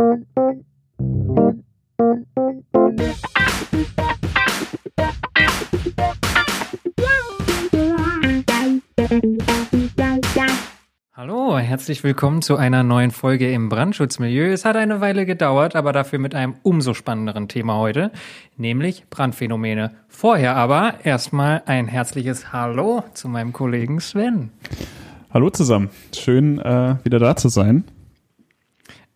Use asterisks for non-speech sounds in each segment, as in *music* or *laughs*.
Hallo, herzlich willkommen zu einer neuen Folge im Brandschutzmilieu. Es hat eine Weile gedauert, aber dafür mit einem umso spannenderen Thema heute, nämlich Brandphänomene. Vorher aber erstmal ein herzliches Hallo zu meinem Kollegen Sven. Hallo zusammen, schön äh, wieder da zu sein.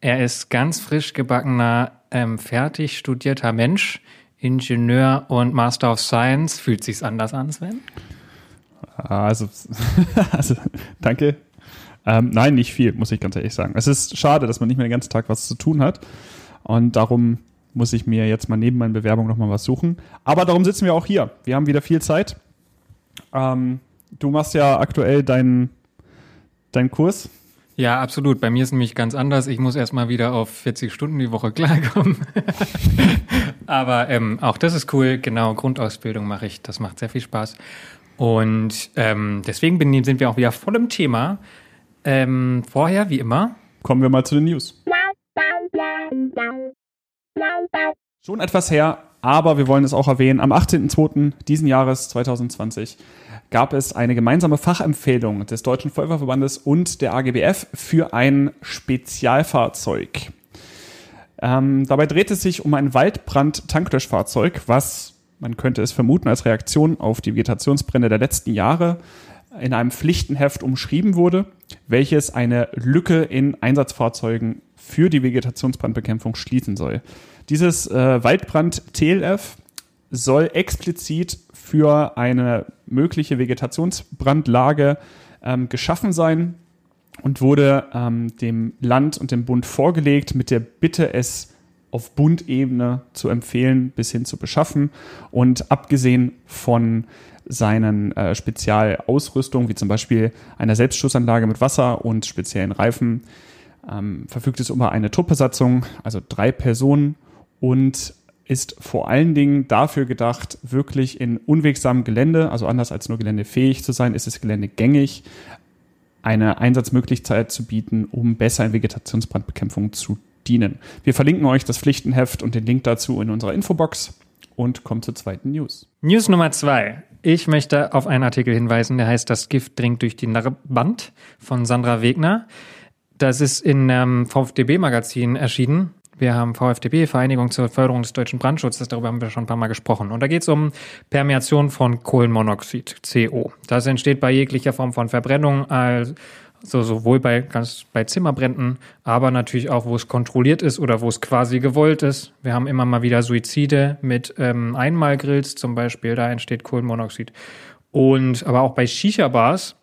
Er ist ganz frisch gebackener, ähm, fertig studierter Mensch, Ingenieur und Master of Science. Fühlt sich's anders an, Sven? Also, *laughs* also danke. Ähm, nein, nicht viel, muss ich ganz ehrlich sagen. Es ist schade, dass man nicht mehr den ganzen Tag was zu tun hat. Und darum muss ich mir jetzt mal neben meinen Bewerbungen nochmal was suchen. Aber darum sitzen wir auch hier. Wir haben wieder viel Zeit. Ähm, du machst ja aktuell deinen dein Kurs. Ja, absolut. Bei mir ist nämlich ganz anders. Ich muss erstmal wieder auf 40 Stunden die Woche *laughs* klarkommen. Aber ähm, auch das ist cool. Genau, Grundausbildung mache ich. Das macht sehr viel Spaß. Und ähm, deswegen bin, sind wir auch wieder voll im Thema. Ähm, vorher, wie immer. Kommen wir mal zu den News. Schon etwas her, aber wir wollen es auch erwähnen. Am 18.02. diesen Jahres 2020 gab es eine gemeinsame Fachempfehlung des Deutschen Feuerwehrverbandes und der AGBF für ein Spezialfahrzeug. Ähm, dabei dreht es sich um ein Waldbrand-Tanklöschfahrzeug, was, man könnte es vermuten, als Reaktion auf die Vegetationsbrände der letzten Jahre in einem Pflichtenheft umschrieben wurde, welches eine Lücke in Einsatzfahrzeugen für die Vegetationsbrandbekämpfung schließen soll. Dieses äh, Waldbrand TLF soll explizit für eine mögliche Vegetationsbrandlage ähm, geschaffen sein und wurde ähm, dem Land und dem Bund vorgelegt mit der Bitte, es auf Bundebene zu empfehlen bis hin zu beschaffen. Und abgesehen von seinen äh, Spezialausrüstungen, wie zum Beispiel einer Selbstschussanlage mit Wasser und speziellen Reifen, ähm, verfügt es über eine Truppbesatzung, also drei Personen und ist vor allen Dingen dafür gedacht, wirklich in unwegsamem Gelände, also anders als nur geländefähig zu sein, ist es geländegängig, eine Einsatzmöglichkeit zu bieten, um besser in Vegetationsbrandbekämpfung zu dienen. Wir verlinken euch das Pflichtenheft und den Link dazu in unserer Infobox und kommen zur zweiten News. News Nummer zwei. Ich möchte auf einen Artikel hinweisen, der heißt Das Gift dringt durch die Narrband von Sandra Wegner. Das ist in einem VfDB-Magazin erschienen wir haben VfDB, Vereinigung zur Förderung des deutschen Brandschutzes, darüber haben wir schon ein paar Mal gesprochen. Und da geht es um Permeation von Kohlenmonoxid, CO. Das entsteht bei jeglicher Form von Verbrennung, also sowohl bei, ganz bei Zimmerbränden, aber natürlich auch, wo es kontrolliert ist oder wo es quasi gewollt ist. Wir haben immer mal wieder Suizide mit ähm, Einmalgrills zum Beispiel, da entsteht Kohlenmonoxid. Und aber auch bei Shisha-Bars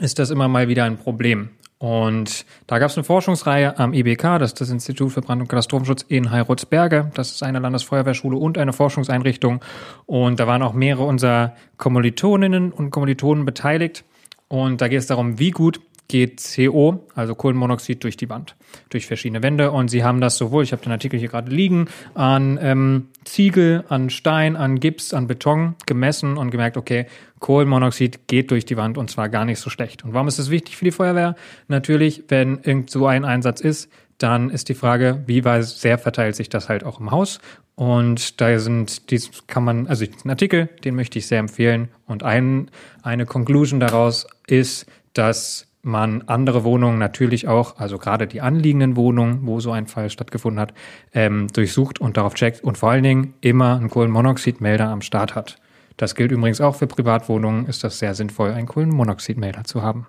ist das immer mal wieder ein Problem. Und da gab es eine Forschungsreihe am IBK, das ist das Institut für Brand- und Katastrophenschutz in Heilrottsberge. Das ist eine Landesfeuerwehrschule und eine Forschungseinrichtung. Und da waren auch mehrere unserer Kommilitoninnen und Kommilitonen beteiligt. Und da geht es darum, wie gut geht CO, also Kohlenmonoxid, durch die Wand, durch verschiedene Wände. Und sie haben das sowohl, ich habe den Artikel hier gerade liegen, an ähm, Ziegel, an Stein, an Gips, an Beton gemessen und gemerkt, okay, Kohlenmonoxid geht durch die Wand und zwar gar nicht so schlecht. Und warum ist das wichtig für die Feuerwehr? Natürlich, wenn irgend so ein Einsatz ist, dann ist die Frage, wie weit sehr verteilt sich das halt auch im Haus. Und da sind, dies kann man, also den Artikel, den möchte ich sehr empfehlen. Und ein, eine Conclusion daraus ist, dass man andere Wohnungen natürlich auch, also gerade die anliegenden Wohnungen, wo so ein Fall stattgefunden hat, ähm, durchsucht und darauf checkt und vor allen Dingen immer einen Kohlenmonoxidmelder am Start hat. Das gilt übrigens auch für Privatwohnungen, ist das sehr sinnvoll, einen Kohlenmonoxidmelder zu haben.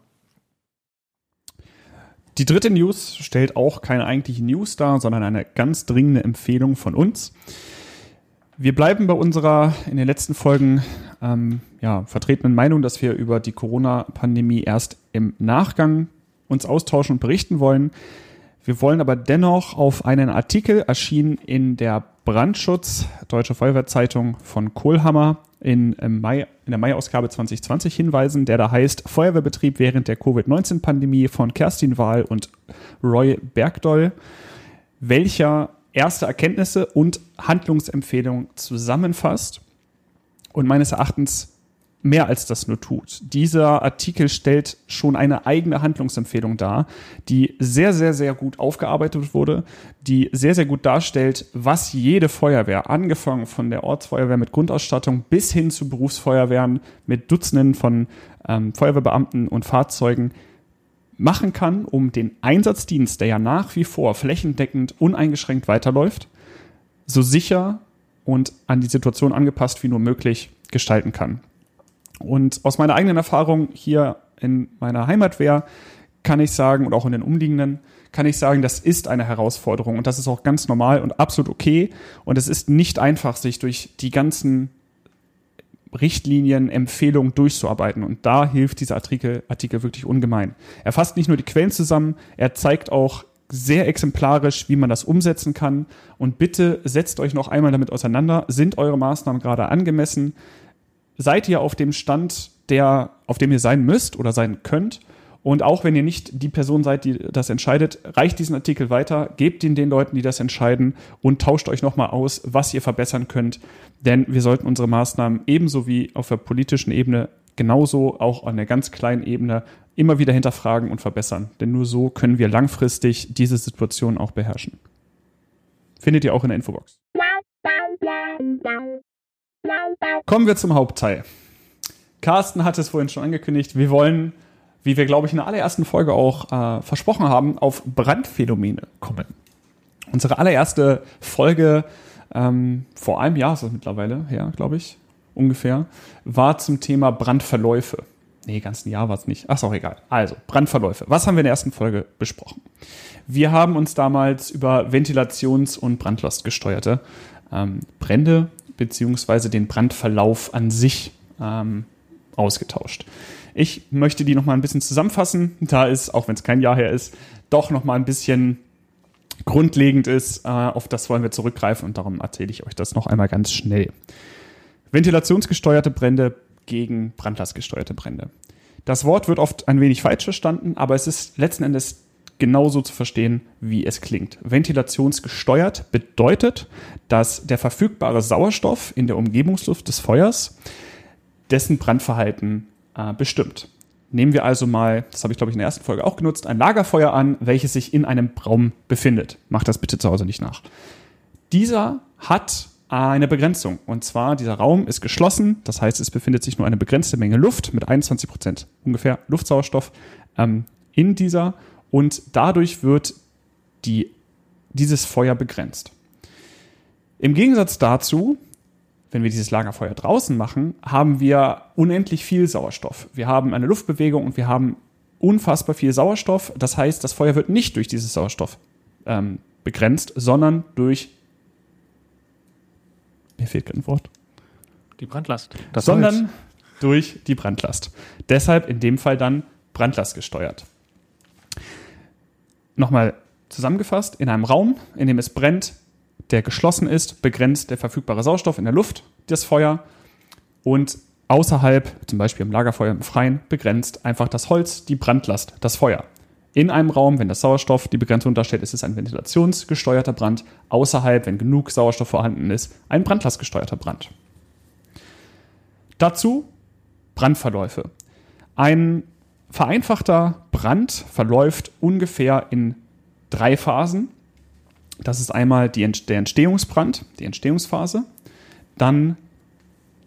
Die dritte News stellt auch keine eigentliche News dar, sondern eine ganz dringende Empfehlung von uns. Wir bleiben bei unserer in den letzten Folgen ähm, ja, vertretenen Meinung, dass wir über die Corona-Pandemie erst im Nachgang uns austauschen und berichten wollen. Wir wollen aber dennoch auf einen Artikel erschienen in der Brandschutz Deutsche Feuerwehrzeitung von Kohlhammer in, Mai, in der Mai-Ausgabe 2020 hinweisen, der da heißt Feuerwehrbetrieb während der Covid-19-Pandemie von Kerstin Wahl und Roy Bergdoll, welcher erste Erkenntnisse und Handlungsempfehlungen zusammenfasst und meines Erachtens mehr als das nur tut. Dieser Artikel stellt schon eine eigene Handlungsempfehlung dar, die sehr, sehr, sehr gut aufgearbeitet wurde, die sehr, sehr gut darstellt, was jede Feuerwehr, angefangen von der Ortsfeuerwehr mit Grundausstattung bis hin zu Berufsfeuerwehren mit Dutzenden von ähm, Feuerwehrbeamten und Fahrzeugen machen kann, um den Einsatzdienst, der ja nach wie vor flächendeckend uneingeschränkt weiterläuft, so sicher und an die Situation angepasst wie nur möglich gestalten kann. Und aus meiner eigenen Erfahrung hier in meiner Heimatwehr kann ich sagen, und auch in den umliegenden, kann ich sagen, das ist eine Herausforderung und das ist auch ganz normal und absolut okay. Und es ist nicht einfach, sich durch die ganzen Richtlinien, Empfehlungen durchzuarbeiten. Und da hilft dieser Artikel, Artikel wirklich ungemein. Er fasst nicht nur die Quellen zusammen, er zeigt auch sehr exemplarisch, wie man das umsetzen kann. Und bitte setzt euch noch einmal damit auseinander. Sind eure Maßnahmen gerade angemessen? seid ihr auf dem Stand, der, auf dem ihr sein müsst oder sein könnt. Und auch wenn ihr nicht die Person seid, die das entscheidet, reicht diesen Artikel weiter, gebt ihn den Leuten, die das entscheiden und tauscht euch nochmal aus, was ihr verbessern könnt. Denn wir sollten unsere Maßnahmen ebenso wie auf der politischen Ebene genauso auch an der ganz kleinen Ebene immer wieder hinterfragen und verbessern. Denn nur so können wir langfristig diese Situation auch beherrschen. Findet ihr auch in der Infobox. Kommen wir zum Hauptteil. Carsten hat es vorhin schon angekündigt. Wir wollen, wie wir, glaube ich, in der allerersten Folge auch äh, versprochen haben, auf Brandphänomene kommen. Unsere allererste Folge ähm, vor einem Jahr ist das mittlerweile her, glaube ich, ungefähr, war zum Thema Brandverläufe. Nee, ganzen Jahr war es nicht. Ach, ist auch egal. Also, Brandverläufe. Was haben wir in der ersten Folge besprochen? Wir haben uns damals über Ventilations- und Brandlastgesteuerte ähm, Brände beziehungsweise den Brandverlauf an sich ähm, ausgetauscht. Ich möchte die nochmal ein bisschen zusammenfassen, da es, auch wenn es kein Jahr her ist, doch nochmal ein bisschen grundlegend ist. Äh, auf das wollen wir zurückgreifen und darum erzähle ich euch das noch einmal ganz schnell. Ventilationsgesteuerte Brände gegen brandlastgesteuerte Brände. Das Wort wird oft ein wenig falsch verstanden, aber es ist letzten Endes genauso zu verstehen, wie es klingt. Ventilationsgesteuert bedeutet, dass der verfügbare Sauerstoff in der Umgebungsluft des Feuers dessen Brandverhalten äh, bestimmt. Nehmen wir also mal, das habe ich glaube ich in der ersten Folge auch genutzt, ein Lagerfeuer an, welches sich in einem Raum befindet. Macht das bitte zu Hause nicht nach. Dieser hat eine Begrenzung. Und zwar, dieser Raum ist geschlossen, das heißt, es befindet sich nur eine begrenzte Menge Luft mit 21 Prozent ungefähr Luftsauerstoff ähm, in dieser und dadurch wird die, dieses Feuer begrenzt. Im Gegensatz dazu, wenn wir dieses Lagerfeuer draußen machen, haben wir unendlich viel Sauerstoff. Wir haben eine Luftbewegung und wir haben unfassbar viel Sauerstoff. Das heißt, das Feuer wird nicht durch dieses Sauerstoff ähm, begrenzt, sondern durch mir fehlt kein Wort. Die Brandlast. Das sondern Holz. durch die Brandlast. Deshalb in dem Fall dann Brandlast gesteuert nochmal zusammengefasst, in einem Raum, in dem es brennt, der geschlossen ist, begrenzt der verfügbare Sauerstoff in der Luft das Feuer und außerhalb, zum Beispiel im Lagerfeuer im Freien, begrenzt einfach das Holz, die Brandlast, das Feuer. In einem Raum, wenn das Sauerstoff die Begrenzung darstellt, ist es ein ventilationsgesteuerter Brand. Außerhalb, wenn genug Sauerstoff vorhanden ist, ein brandlastgesteuerter Brand. Dazu Brandverläufe. Ein vereinfachter Brand verläuft ungefähr in drei Phasen. Das ist einmal die, der Entstehungsbrand, die Entstehungsphase, dann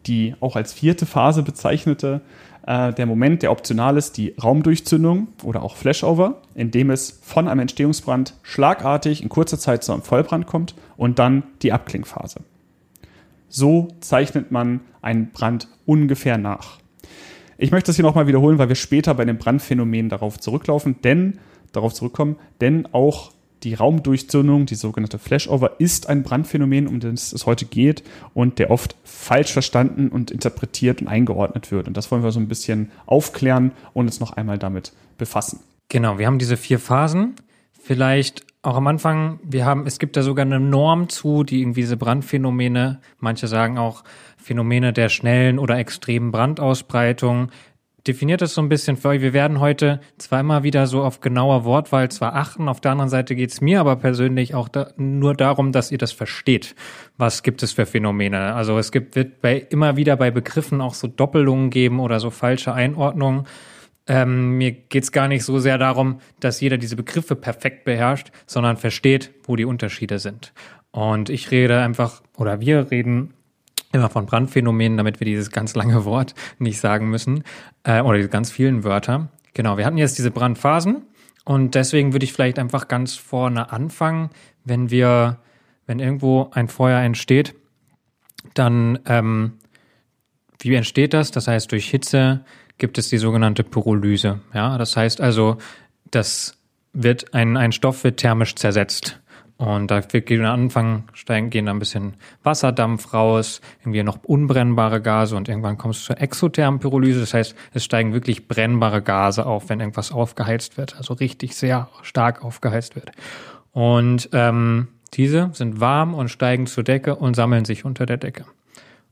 die auch als vierte Phase bezeichnete, äh, der Moment, der optional ist, die Raumdurchzündung oder auch Flashover, in dem es von einem Entstehungsbrand schlagartig in kurzer Zeit zu einem Vollbrand kommt und dann die Abklingphase. So zeichnet man einen Brand ungefähr nach. Ich möchte das hier nochmal wiederholen, weil wir später bei den Brandphänomenen darauf zurücklaufen, denn, darauf zurückkommen, denn auch die Raumdurchzündung, die sogenannte Flashover, ist ein Brandphänomen, um das es heute geht und der oft falsch verstanden und interpretiert und eingeordnet wird. Und das wollen wir so ein bisschen aufklären und uns noch einmal damit befassen. Genau, wir haben diese vier Phasen. Vielleicht auch am Anfang, wir haben, es gibt da sogar eine Norm zu, die irgendwie diese Brandphänomene, manche sagen auch Phänomene der schnellen oder extremen Brandausbreitung definiert das so ein bisschen für euch. Wir werden heute immer wieder so auf genauer Wortwahl zwar achten, auf der anderen Seite geht's mir aber persönlich auch da, nur darum, dass ihr das versteht. Was gibt es für Phänomene? Also es gibt, wird bei, immer wieder bei Begriffen auch so Doppelungen geben oder so falsche Einordnungen. Ähm, mir geht's gar nicht so sehr darum, dass jeder diese Begriffe perfekt beherrscht, sondern versteht, wo die Unterschiede sind. Und ich rede einfach, oder wir reden immer von Brandphänomenen, damit wir dieses ganz lange Wort nicht sagen müssen, äh, oder diese ganz vielen Wörter. Genau, wir hatten jetzt diese Brandphasen und deswegen würde ich vielleicht einfach ganz vorne anfangen, wenn wir, wenn irgendwo ein Feuer entsteht, dann ähm, wie entsteht das? Das heißt, durch Hitze gibt es die sogenannte Pyrolyse. Ja, das heißt also, das wird ein, ein Stoff wird thermisch zersetzt. Und da gehen am Anfang steigen, gehen da ein bisschen Wasserdampf raus, irgendwie noch unbrennbare Gase und irgendwann kommt es zur exothermen Pyrolyse. Das heißt, es steigen wirklich brennbare Gase auf, wenn irgendwas aufgeheizt wird, also richtig sehr stark aufgeheizt wird. Und ähm, diese sind warm und steigen zur Decke und sammeln sich unter der Decke.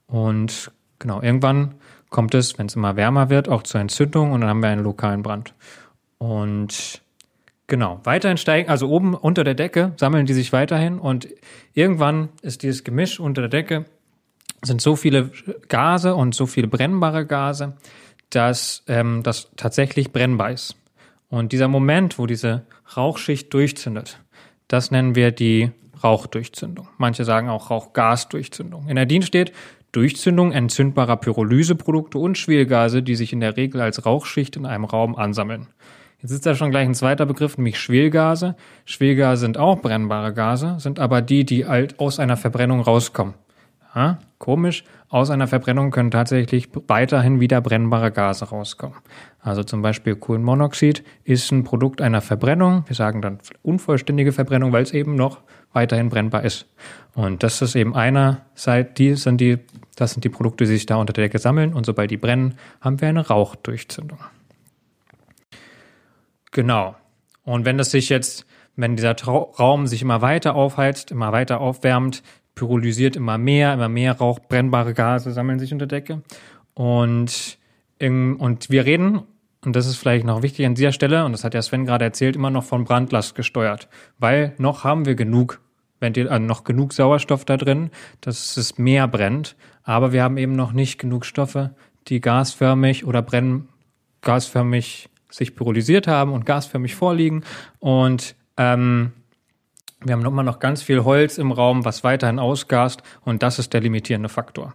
Und genau, irgendwann kommt es, wenn es immer wärmer wird, auch zur Entzündung und dann haben wir einen lokalen Brand. Und Genau, weiterhin steigen, also oben unter der Decke sammeln die sich weiterhin und irgendwann ist dieses Gemisch unter der Decke, sind so viele Gase und so viele brennbare Gase, dass ähm, das tatsächlich brennbar ist. Und dieser Moment, wo diese Rauchschicht durchzündet, das nennen wir die Rauchdurchzündung. Manche sagen auch Rauchgasdurchzündung. In der DIN steht Durchzündung entzündbarer Pyrolyseprodukte und Schwelgase, die sich in der Regel als Rauchschicht in einem Raum ansammeln. Jetzt ist da schon gleich ein zweiter Begriff, nämlich Schwelgase. Schwelgase sind auch brennbare Gase, sind aber die, die halt aus einer Verbrennung rauskommen. Ja, komisch, aus einer Verbrennung können tatsächlich weiterhin wieder brennbare Gase rauskommen. Also zum Beispiel Kohlenmonoxid ist ein Produkt einer Verbrennung. Wir sagen dann unvollständige Verbrennung, weil es eben noch weiterhin brennbar ist. Und das ist eben einer, seit die sind die, das sind die Produkte, die sich da unter der Decke sammeln. Und sobald die brennen, haben wir eine Rauchdurchzündung. Genau. Und wenn das sich jetzt, wenn dieser Trau Raum sich immer weiter aufheizt, immer weiter aufwärmt, pyrolysiert immer mehr, immer mehr Rauch, brennbare Gase sammeln sich unter Decke. Und, im, und wir reden, und das ist vielleicht noch wichtig an dieser Stelle, und das hat ja Sven gerade erzählt, immer noch von Brandlast gesteuert. Weil noch haben wir genug Ventil, also noch genug Sauerstoff da drin, dass es mehr brennt. Aber wir haben eben noch nicht genug Stoffe, die gasförmig oder brennen gasförmig sich pyrolysiert haben und gasförmig vorliegen. Und ähm, wir haben immer noch ganz viel Holz im Raum, was weiterhin ausgast und das ist der limitierende Faktor.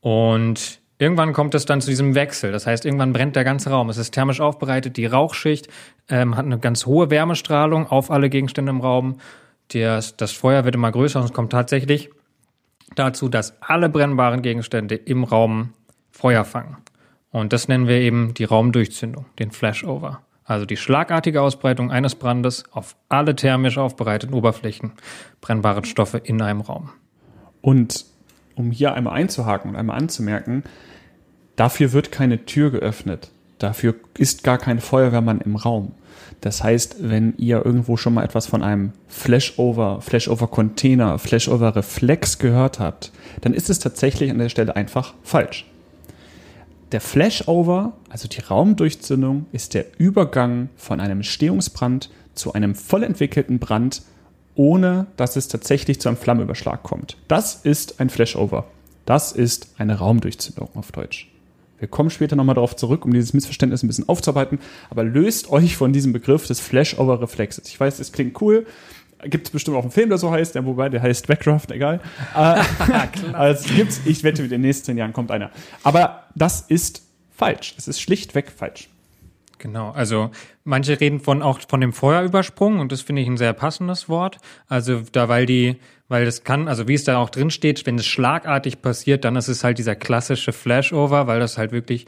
Und irgendwann kommt es dann zu diesem Wechsel. Das heißt, irgendwann brennt der ganze Raum. Es ist thermisch aufbereitet, die Rauchschicht ähm, hat eine ganz hohe Wärmestrahlung auf alle Gegenstände im Raum. Das, das Feuer wird immer größer und es kommt tatsächlich dazu, dass alle brennbaren Gegenstände im Raum Feuer fangen. Und das nennen wir eben die Raumdurchzündung, den Flashover. Also die schlagartige Ausbreitung eines Brandes auf alle thermisch aufbereiteten Oberflächen brennbaren Stoffe in einem Raum. Und um hier einmal einzuhaken und einmal anzumerken, dafür wird keine Tür geöffnet. Dafür ist gar kein Feuerwehrmann im Raum. Das heißt, wenn ihr irgendwo schon mal etwas von einem Flashover, Flashover Container, Flashover Reflex gehört habt, dann ist es tatsächlich an der Stelle einfach falsch. Der Flashover, also die Raumdurchzündung, ist der Übergang von einem Entstehungsbrand zu einem voll entwickelten Brand, ohne dass es tatsächlich zu einem Flammenüberschlag kommt. Das ist ein Flashover. Das ist eine Raumdurchzündung auf Deutsch. Wir kommen später nochmal darauf zurück, um dieses Missverständnis ein bisschen aufzuarbeiten, aber löst euch von diesem Begriff des Flashover-Reflexes. Ich weiß, es klingt cool, Gibt es bestimmt auch einen Film, der so heißt, der, wobei der heißt Backdraft, egal. Äh, *laughs* also gibt's, ich wette, in den nächsten zehn Jahren kommt einer. Aber das ist falsch. Es ist schlichtweg falsch. Genau, also manche reden von auch von dem Feuerübersprung und das finde ich ein sehr passendes Wort. Also da, weil die, weil das kann, also wie es da auch drin steht, wenn es schlagartig passiert, dann ist es halt dieser klassische Flashover, weil das halt wirklich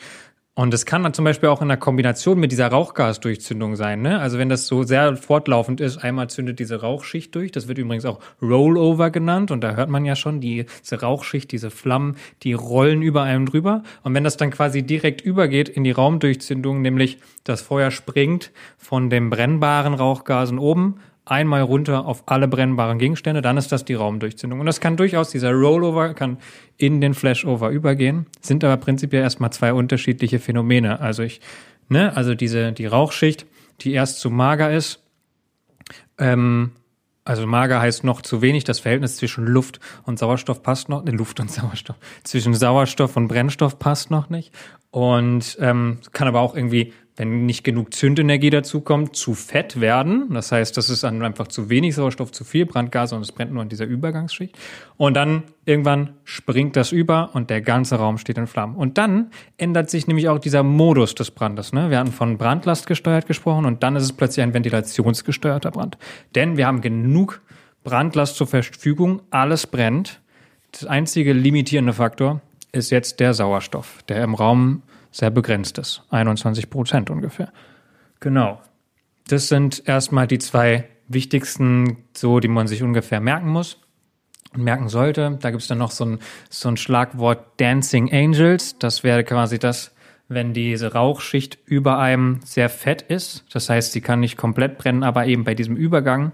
und es kann dann zum Beispiel auch in der Kombination mit dieser Rauchgasdurchzündung sein. Ne? Also wenn das so sehr fortlaufend ist, einmal zündet diese Rauchschicht durch. Das wird übrigens auch Rollover genannt. Und da hört man ja schon, die, diese Rauchschicht, diese Flammen, die rollen über einem drüber. Und wenn das dann quasi direkt übergeht in die Raumdurchzündung, nämlich das Feuer springt von dem brennbaren Rauchgasen oben einmal runter auf alle brennbaren Gegenstände, dann ist das die Raumdurchzündung. Und das kann durchaus, dieser Rollover kann in den Flashover übergehen, sind aber prinzipiell erstmal zwei unterschiedliche Phänomene. Also ich, ne, also diese, die Rauchschicht, die erst zu mager ist, ähm, also mager heißt noch zu wenig. Das Verhältnis zwischen Luft und Sauerstoff passt noch. Ne, Luft und Sauerstoff. Zwischen Sauerstoff und Brennstoff passt noch nicht. Und ähm, kann aber auch irgendwie wenn nicht genug Zündenergie dazukommt, zu fett werden. Das heißt, das ist dann einfach zu wenig Sauerstoff, zu viel Brandgase und es brennt nur in dieser Übergangsschicht. Und dann irgendwann springt das über und der ganze Raum steht in Flammen. Und dann ändert sich nämlich auch dieser Modus des Brandes. Ne? Wir hatten von Brandlast gesteuert gesprochen und dann ist es plötzlich ein ventilationsgesteuerter Brand. Denn wir haben genug Brandlast zur Verfügung, alles brennt. Das einzige limitierende Faktor ist jetzt der Sauerstoff, der im Raum sehr begrenzt ist. 21 Prozent ungefähr. Genau. Das sind erstmal die zwei wichtigsten, so, die man sich ungefähr merken muss und merken sollte. Da gibt es dann noch so ein, so ein Schlagwort Dancing Angels. Das wäre quasi das, wenn diese Rauchschicht über einem sehr fett ist. Das heißt, sie kann nicht komplett brennen, aber eben bei diesem Übergang,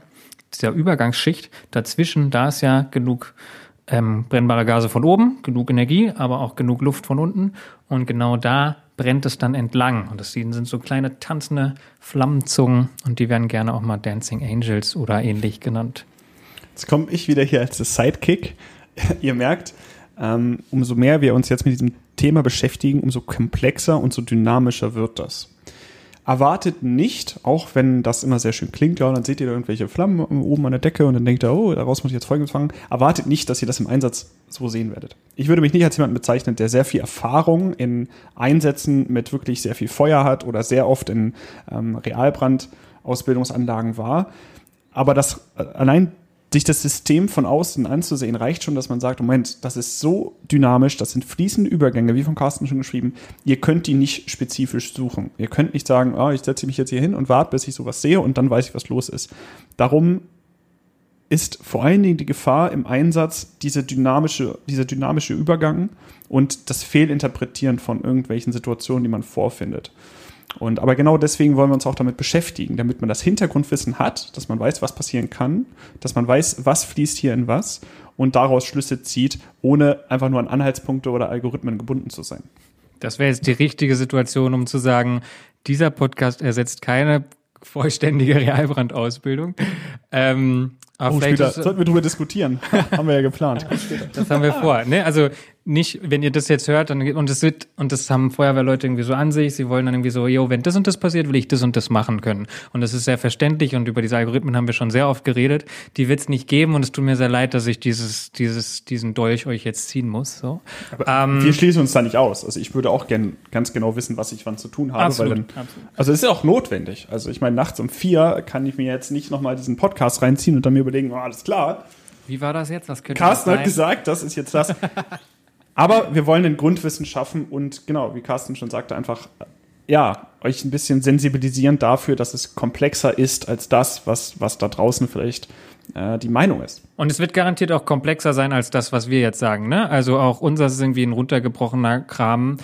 dieser Übergangsschicht dazwischen, da ist ja genug ähm, brennbare Gase von oben, genug Energie, aber auch genug Luft von unten. Und genau da brennt es dann entlang. Und das sind so kleine tanzende Flammenzungen und die werden gerne auch mal Dancing Angels oder ähnlich genannt. Jetzt komme ich wieder hier als Sidekick. *laughs* Ihr merkt, ähm, umso mehr wir uns jetzt mit diesem Thema beschäftigen, umso komplexer und so dynamischer wird das erwartet nicht, auch wenn das immer sehr schön klingt, ja, dann seht ihr da irgendwelche Flammen oben an der Decke und dann denkt ihr, oh, daraus muss ich jetzt Folgendes fangen, erwartet nicht, dass ihr das im Einsatz so sehen werdet. Ich würde mich nicht als jemanden bezeichnen, der sehr viel Erfahrung in Einsätzen mit wirklich sehr viel Feuer hat oder sehr oft in ähm, Realbrand-Ausbildungsanlagen war. Aber das äh, allein sich das System von außen anzusehen, reicht schon, dass man sagt, Moment, das ist so dynamisch, das sind fließende Übergänge, wie von Carsten schon geschrieben, ihr könnt die nicht spezifisch suchen. Ihr könnt nicht sagen, oh, ich setze mich jetzt hier hin und warte, bis ich sowas sehe und dann weiß ich, was los ist. Darum ist vor allen Dingen die Gefahr im Einsatz diese dynamische, dieser dynamische Übergang und das Fehlinterpretieren von irgendwelchen Situationen, die man vorfindet. Und aber genau deswegen wollen wir uns auch damit beschäftigen, damit man das Hintergrundwissen hat, dass man weiß, was passieren kann, dass man weiß, was fließt hier in was und daraus Schlüsse zieht, ohne einfach nur an Anhaltspunkte oder Algorithmen gebunden zu sein. Das wäre jetzt die richtige Situation, um zu sagen, dieser Podcast ersetzt keine vollständige Realbrandausbildung. Ähm, aber oh, später sollten wir darüber diskutieren. *laughs* haben wir ja geplant. das haben wir vor. Ne? Also nicht, wenn ihr das jetzt hört, dann und es wird und das haben Feuerwehrleute irgendwie so an sich. Sie wollen dann irgendwie so, yo, wenn das und das passiert, will ich das und das machen können. Und das ist sehr verständlich und über diese Algorithmen haben wir schon sehr oft geredet. Die wird es nicht geben und es tut mir sehr leid, dass ich dieses, dieses, diesen Dolch euch jetzt ziehen muss. So. Ähm, wir schließen uns da nicht aus. Also ich würde auch gern ganz genau wissen, was ich wann zu tun habe, absolut, weil dann, absolut. also es ist ja auch notwendig. Also ich meine, nachts um vier kann ich mir jetzt nicht nochmal diesen Podcast reinziehen und dann mir überlegen, oh, alles klar. Wie war das jetzt? Was könnte Carsten hat gesagt, das ist jetzt das. *laughs* Aber wir wollen ein Grundwissen schaffen und genau, wie Carsten schon sagte, einfach ja, euch ein bisschen sensibilisieren dafür, dass es komplexer ist als das, was, was da draußen vielleicht äh, die Meinung ist. Und es wird garantiert auch komplexer sein als das, was wir jetzt sagen. Ne? Also auch unser ist irgendwie ein runtergebrochener Kram,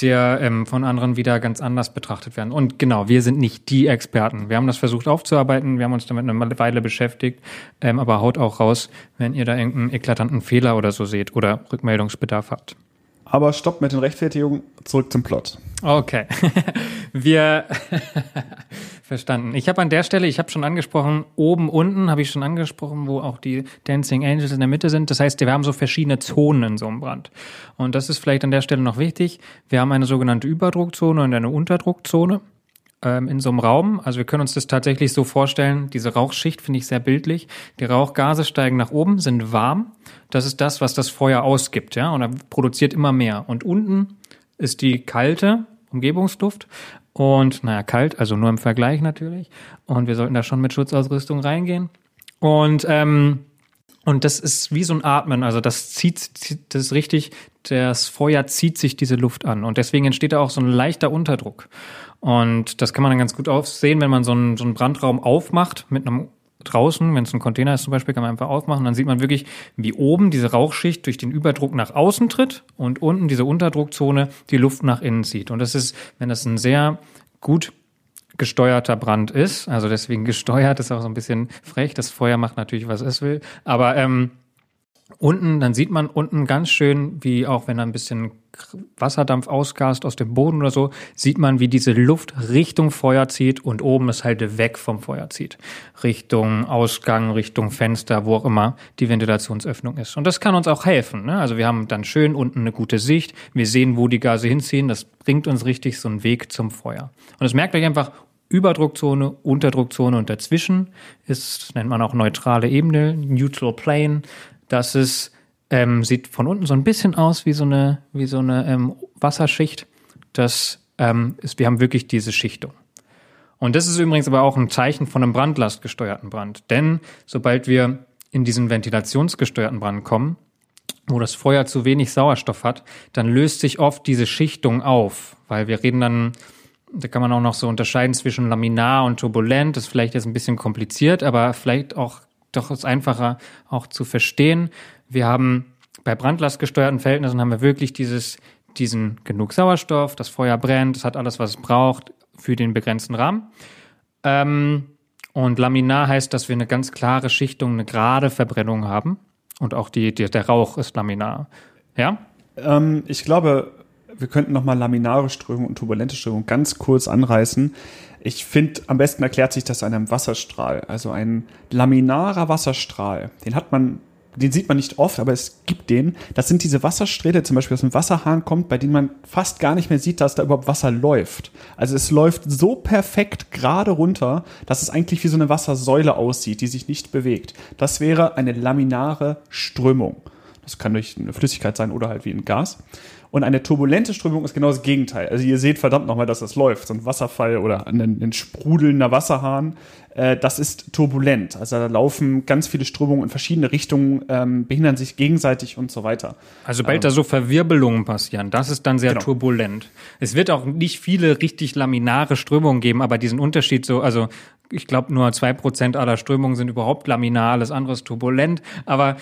der ähm, von anderen wieder ganz anders betrachtet werden. Und genau, wir sind nicht die Experten. Wir haben das versucht aufzuarbeiten, wir haben uns damit eine Weile beschäftigt, ähm, aber haut auch raus, wenn ihr da irgendeinen eklatanten Fehler oder so seht oder Rückmeldungsbedarf habt. Aber stopp mit den Rechtfertigungen, zurück zum Plot. Okay. *laughs* Wir *laughs* verstanden. Ich habe an der Stelle, ich habe schon angesprochen, oben, unten habe ich schon angesprochen, wo auch die Dancing Angels in der Mitte sind. Das heißt, wir haben so verschiedene Zonen in so einem Brand. Und das ist vielleicht an der Stelle noch wichtig. Wir haben eine sogenannte Überdruckzone und eine Unterdruckzone ähm, in so einem Raum. Also wir können uns das tatsächlich so vorstellen, diese Rauchschicht finde ich sehr bildlich. Die Rauchgase steigen nach oben, sind warm. Das ist das, was das Feuer ausgibt, ja, und er produziert immer mehr. Und unten ist die kalte Umgebungsluft und, naja, kalt, also nur im Vergleich natürlich. Und wir sollten da schon mit Schutzausrüstung reingehen. Und, ähm, und das ist wie so ein Atmen, also das zieht, das ist richtig, das Feuer zieht sich diese Luft an und deswegen entsteht da auch so ein leichter Unterdruck. Und das kann man dann ganz gut aufsehen, wenn man so einen, so einen Brandraum aufmacht mit einem draußen, wenn es ein Container ist zum Beispiel, kann man einfach aufmachen, dann sieht man wirklich, wie oben diese Rauchschicht durch den Überdruck nach außen tritt und unten diese Unterdruckzone die Luft nach innen zieht. Und das ist, wenn das ein sehr gut gesteuerter Brand ist. Also deswegen *laughs* gesteuert ist auch so ein bisschen frech. Das Feuer macht natürlich, was es will. Aber ähm, unten, dann sieht man unten ganz schön, wie auch wenn ein bisschen Wasserdampf ausgast aus dem Boden oder so, sieht man, wie diese Luft Richtung Feuer zieht und oben es halt weg vom Feuer zieht. Richtung Ausgang, Richtung Fenster, wo auch immer die Ventilationsöffnung ist. Und das kann uns auch helfen. Ne? Also wir haben dann schön unten eine gute Sicht. Wir sehen, wo die Gase hinziehen. Das bringt uns richtig so einen Weg zum Feuer. Und das merkt euch einfach, Überdruckzone, Unterdruckzone und dazwischen ist, nennt man auch neutrale Ebene, Neutral Plane. Das ist ähm, sieht von unten so ein bisschen aus wie so eine, wie so eine ähm, Wasserschicht. Das ähm, ist, wir haben wirklich diese Schichtung. Und das ist übrigens aber auch ein Zeichen von einem brandlastgesteuerten Brand. Denn sobald wir in diesen ventilationsgesteuerten Brand kommen, wo das Feuer zu wenig Sauerstoff hat, dann löst sich oft diese Schichtung auf, weil wir reden dann, da kann man auch noch so unterscheiden zwischen laminar und turbulent. Das ist vielleicht jetzt ein bisschen kompliziert, aber vielleicht auch doch ist einfacher auch zu verstehen. Wir haben bei brandlastgesteuerten Verhältnissen haben wir wirklich dieses, diesen genug Sauerstoff, das Feuer brennt, es hat alles, was es braucht für den begrenzten Rahmen. Ähm, und laminar heißt, dass wir eine ganz klare Schichtung, eine gerade Verbrennung haben. Und auch die, die der Rauch ist laminar. Ja? Ähm, ich glaube, wir könnten nochmal laminare Strömung und turbulente Strömung ganz kurz anreißen. Ich finde, am besten erklärt sich das an einem Wasserstrahl. Also ein laminarer Wasserstrahl, den hat man den sieht man nicht oft, aber es gibt den. Das sind diese Wassersträhle, zum Beispiel aus dem Wasserhahn kommt, bei denen man fast gar nicht mehr sieht, dass da überhaupt Wasser läuft. Also es läuft so perfekt gerade runter, dass es eigentlich wie so eine Wassersäule aussieht, die sich nicht bewegt. Das wäre eine laminare Strömung. Das kann durch eine Flüssigkeit sein oder halt wie ein Gas. Und eine turbulente Strömung ist genau das Gegenteil. Also ihr seht verdammt nochmal, dass das läuft. So ein Wasserfall oder ein, ein sprudelnder Wasserhahn, äh, das ist turbulent. Also da laufen ganz viele Strömungen in verschiedene Richtungen, ähm, behindern sich gegenseitig und so weiter. Also bald ähm, da so Verwirbelungen passieren, das ist dann sehr genau. turbulent. Es wird auch nicht viele richtig laminare Strömungen geben, aber diesen Unterschied so, also ich glaube nur zwei Prozent aller Strömungen sind überhaupt laminar, alles andere ist turbulent. Aber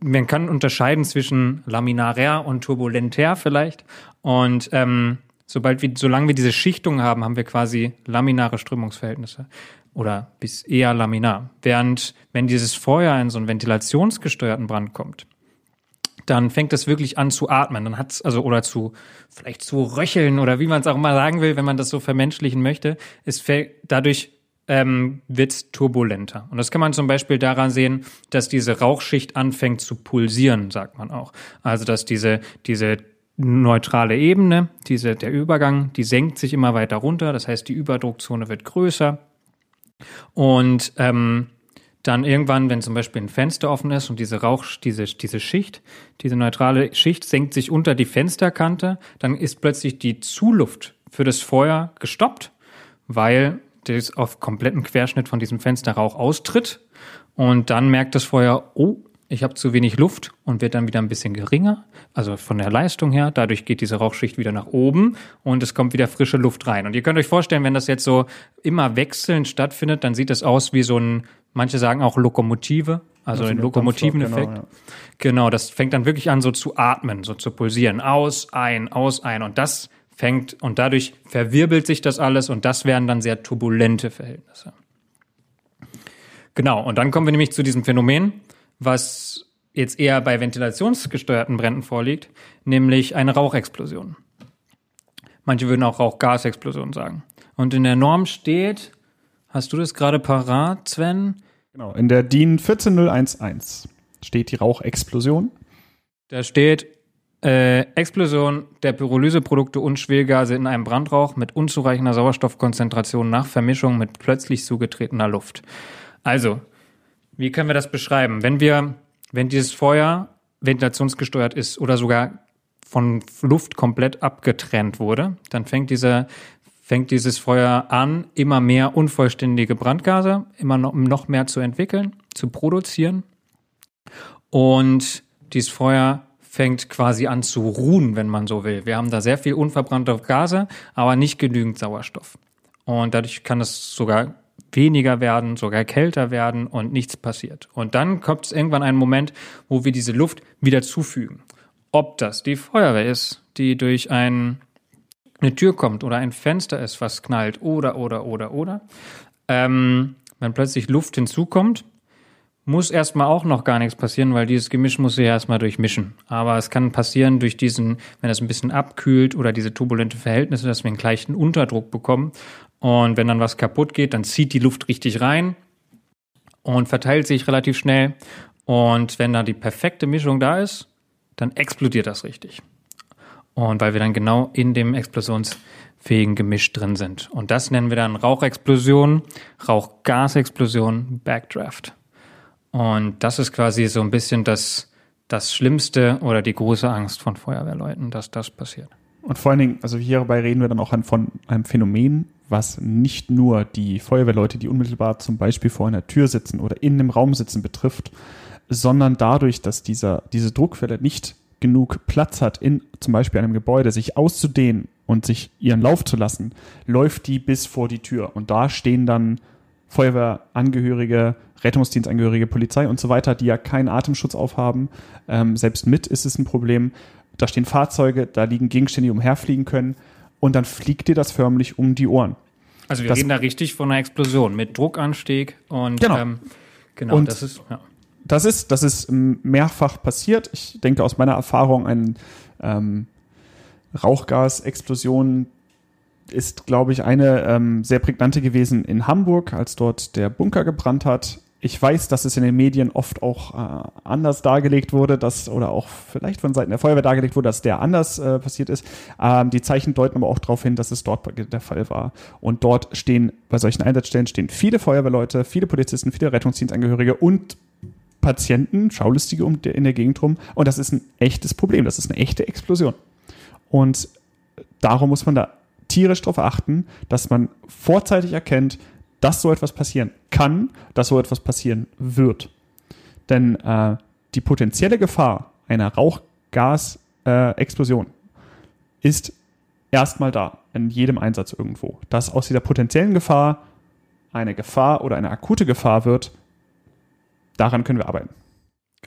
man kann unterscheiden zwischen laminarär und turbulentär vielleicht. Und ähm, sobald wir, solange wir diese Schichtung haben, haben wir quasi laminare Strömungsverhältnisse oder bis eher laminar. Während wenn dieses Feuer in so einen ventilationsgesteuerten Brand kommt, dann fängt es wirklich an zu atmen. Dann hat's also oder zu vielleicht zu röcheln oder wie man es auch immer sagen will, wenn man das so vermenschlichen möchte. Es fällt dadurch ähm, wird turbulenter. Und das kann man zum Beispiel daran sehen, dass diese Rauchschicht anfängt zu pulsieren, sagt man auch. Also dass diese, diese neutrale Ebene, diese, der Übergang, die senkt sich immer weiter runter. Das heißt, die Überdruckzone wird größer. Und ähm, dann irgendwann, wenn zum Beispiel ein Fenster offen ist und diese Rauch, diese, diese Schicht, diese neutrale Schicht senkt sich unter die Fensterkante, dann ist plötzlich die Zuluft für das Feuer gestoppt, weil das auf kompletten Querschnitt von diesem Fensterrauch austritt. Und dann merkt das Feuer, oh, ich habe zu wenig Luft und wird dann wieder ein bisschen geringer, also von der Leistung her. Dadurch geht diese Rauchschicht wieder nach oben und es kommt wieder frische Luft rein. Und ihr könnt euch vorstellen, wenn das jetzt so immer wechselnd stattfindet, dann sieht das aus wie so ein, manche sagen auch Lokomotive, also ein Lokomotiveneffekt. Genau, ja. genau, das fängt dann wirklich an so zu atmen, so zu pulsieren. Aus, ein, aus, ein. Und das fängt und dadurch verwirbelt sich das alles und das wären dann sehr turbulente Verhältnisse. Genau, und dann kommen wir nämlich zu diesem Phänomen, was jetzt eher bei ventilationsgesteuerten Bränden vorliegt, nämlich eine Rauchexplosion. Manche würden auch Rauchgasexplosion sagen. Und in der Norm steht, hast du das gerade parat, Sven? Genau, in der DIN 14011 steht die Rauchexplosion. Da steht, äh, Explosion der Pyrolyseprodukte und Schwelgase in einem Brandrauch mit unzureichender Sauerstoffkonzentration nach Vermischung mit plötzlich zugetretener Luft. Also, wie können wir das beschreiben? Wenn wir, wenn dieses Feuer ventilationsgesteuert ist oder sogar von Luft komplett abgetrennt wurde, dann fängt dieser fängt dieses Feuer an, immer mehr unvollständige Brandgase, immer noch, noch mehr zu entwickeln, zu produzieren. Und dieses Feuer fängt quasi an zu ruhen, wenn man so will. Wir haben da sehr viel unverbrannte Gase, aber nicht genügend Sauerstoff. Und dadurch kann es sogar weniger werden, sogar kälter werden und nichts passiert. Und dann kommt es irgendwann einen Moment, wo wir diese Luft wieder zufügen. Ob das die Feuerwehr ist, die durch einen eine Tür kommt oder ein Fenster ist, was knallt oder, oder, oder, oder, ähm, wenn plötzlich Luft hinzukommt, muss erstmal auch noch gar nichts passieren, weil dieses Gemisch muss sich erstmal durchmischen. Aber es kann passieren durch diesen, wenn es ein bisschen abkühlt oder diese turbulente Verhältnisse, dass wir einen gleichen Unterdruck bekommen. Und wenn dann was kaputt geht, dann zieht die Luft richtig rein und verteilt sich relativ schnell. Und wenn da die perfekte Mischung da ist, dann explodiert das richtig. Und weil wir dann genau in dem explosionsfähigen Gemisch drin sind. Und das nennen wir dann Rauchexplosion, Rauchgasexplosion, Backdraft. Und das ist quasi so ein bisschen das, das Schlimmste oder die große Angst von Feuerwehrleuten, dass das passiert. Und vor allen Dingen, also hierbei reden wir dann auch von einem Phänomen, was nicht nur die Feuerwehrleute, die unmittelbar zum Beispiel vor einer Tür sitzen oder in einem Raum sitzen, betrifft, sondern dadurch, dass dieser, diese Druckwelle nicht genug Platz hat, in zum Beispiel einem Gebäude sich auszudehnen und sich ihren Lauf zu lassen, läuft die bis vor die Tür. Und da stehen dann Feuerwehrangehörige, Rettungsdienstangehörige, Polizei und so weiter, die ja keinen Atemschutz aufhaben. Ähm, selbst mit ist es ein Problem. Da stehen Fahrzeuge, da liegen Gegenstände, die umherfliegen können. Und dann fliegt dir das förmlich um die Ohren. Also wir das, reden da richtig von einer Explosion mit Druckanstieg und genau, ähm, genau und das ist ja. das ist das ist mehrfach passiert. Ich denke aus meiner Erfahrung ein ähm, Rauchgasexplosion ist, glaube ich, eine ähm, sehr prägnante gewesen in Hamburg, als dort der Bunker gebrannt hat. Ich weiß, dass es in den Medien oft auch äh, anders dargelegt wurde, dass, oder auch vielleicht von Seiten der Feuerwehr dargelegt wurde, dass der anders äh, passiert ist. Ähm, die Zeichen deuten aber auch darauf hin, dass es dort der Fall war. Und dort stehen, bei solchen Einsatzstellen stehen viele Feuerwehrleute, viele Polizisten, viele Rettungsdienstangehörige und Patienten, Schaulustige in der Gegend rum. Und das ist ein echtes Problem. Das ist eine echte Explosion. Und darum muss man da tierisch darauf achten, dass man vorzeitig erkennt, dass so etwas passieren kann, dass so etwas passieren wird. Denn äh, die potenzielle Gefahr einer Rauchgasexplosion äh, ist erstmal da, in jedem Einsatz irgendwo. Dass aus dieser potenziellen Gefahr eine Gefahr oder eine akute Gefahr wird, daran können wir arbeiten.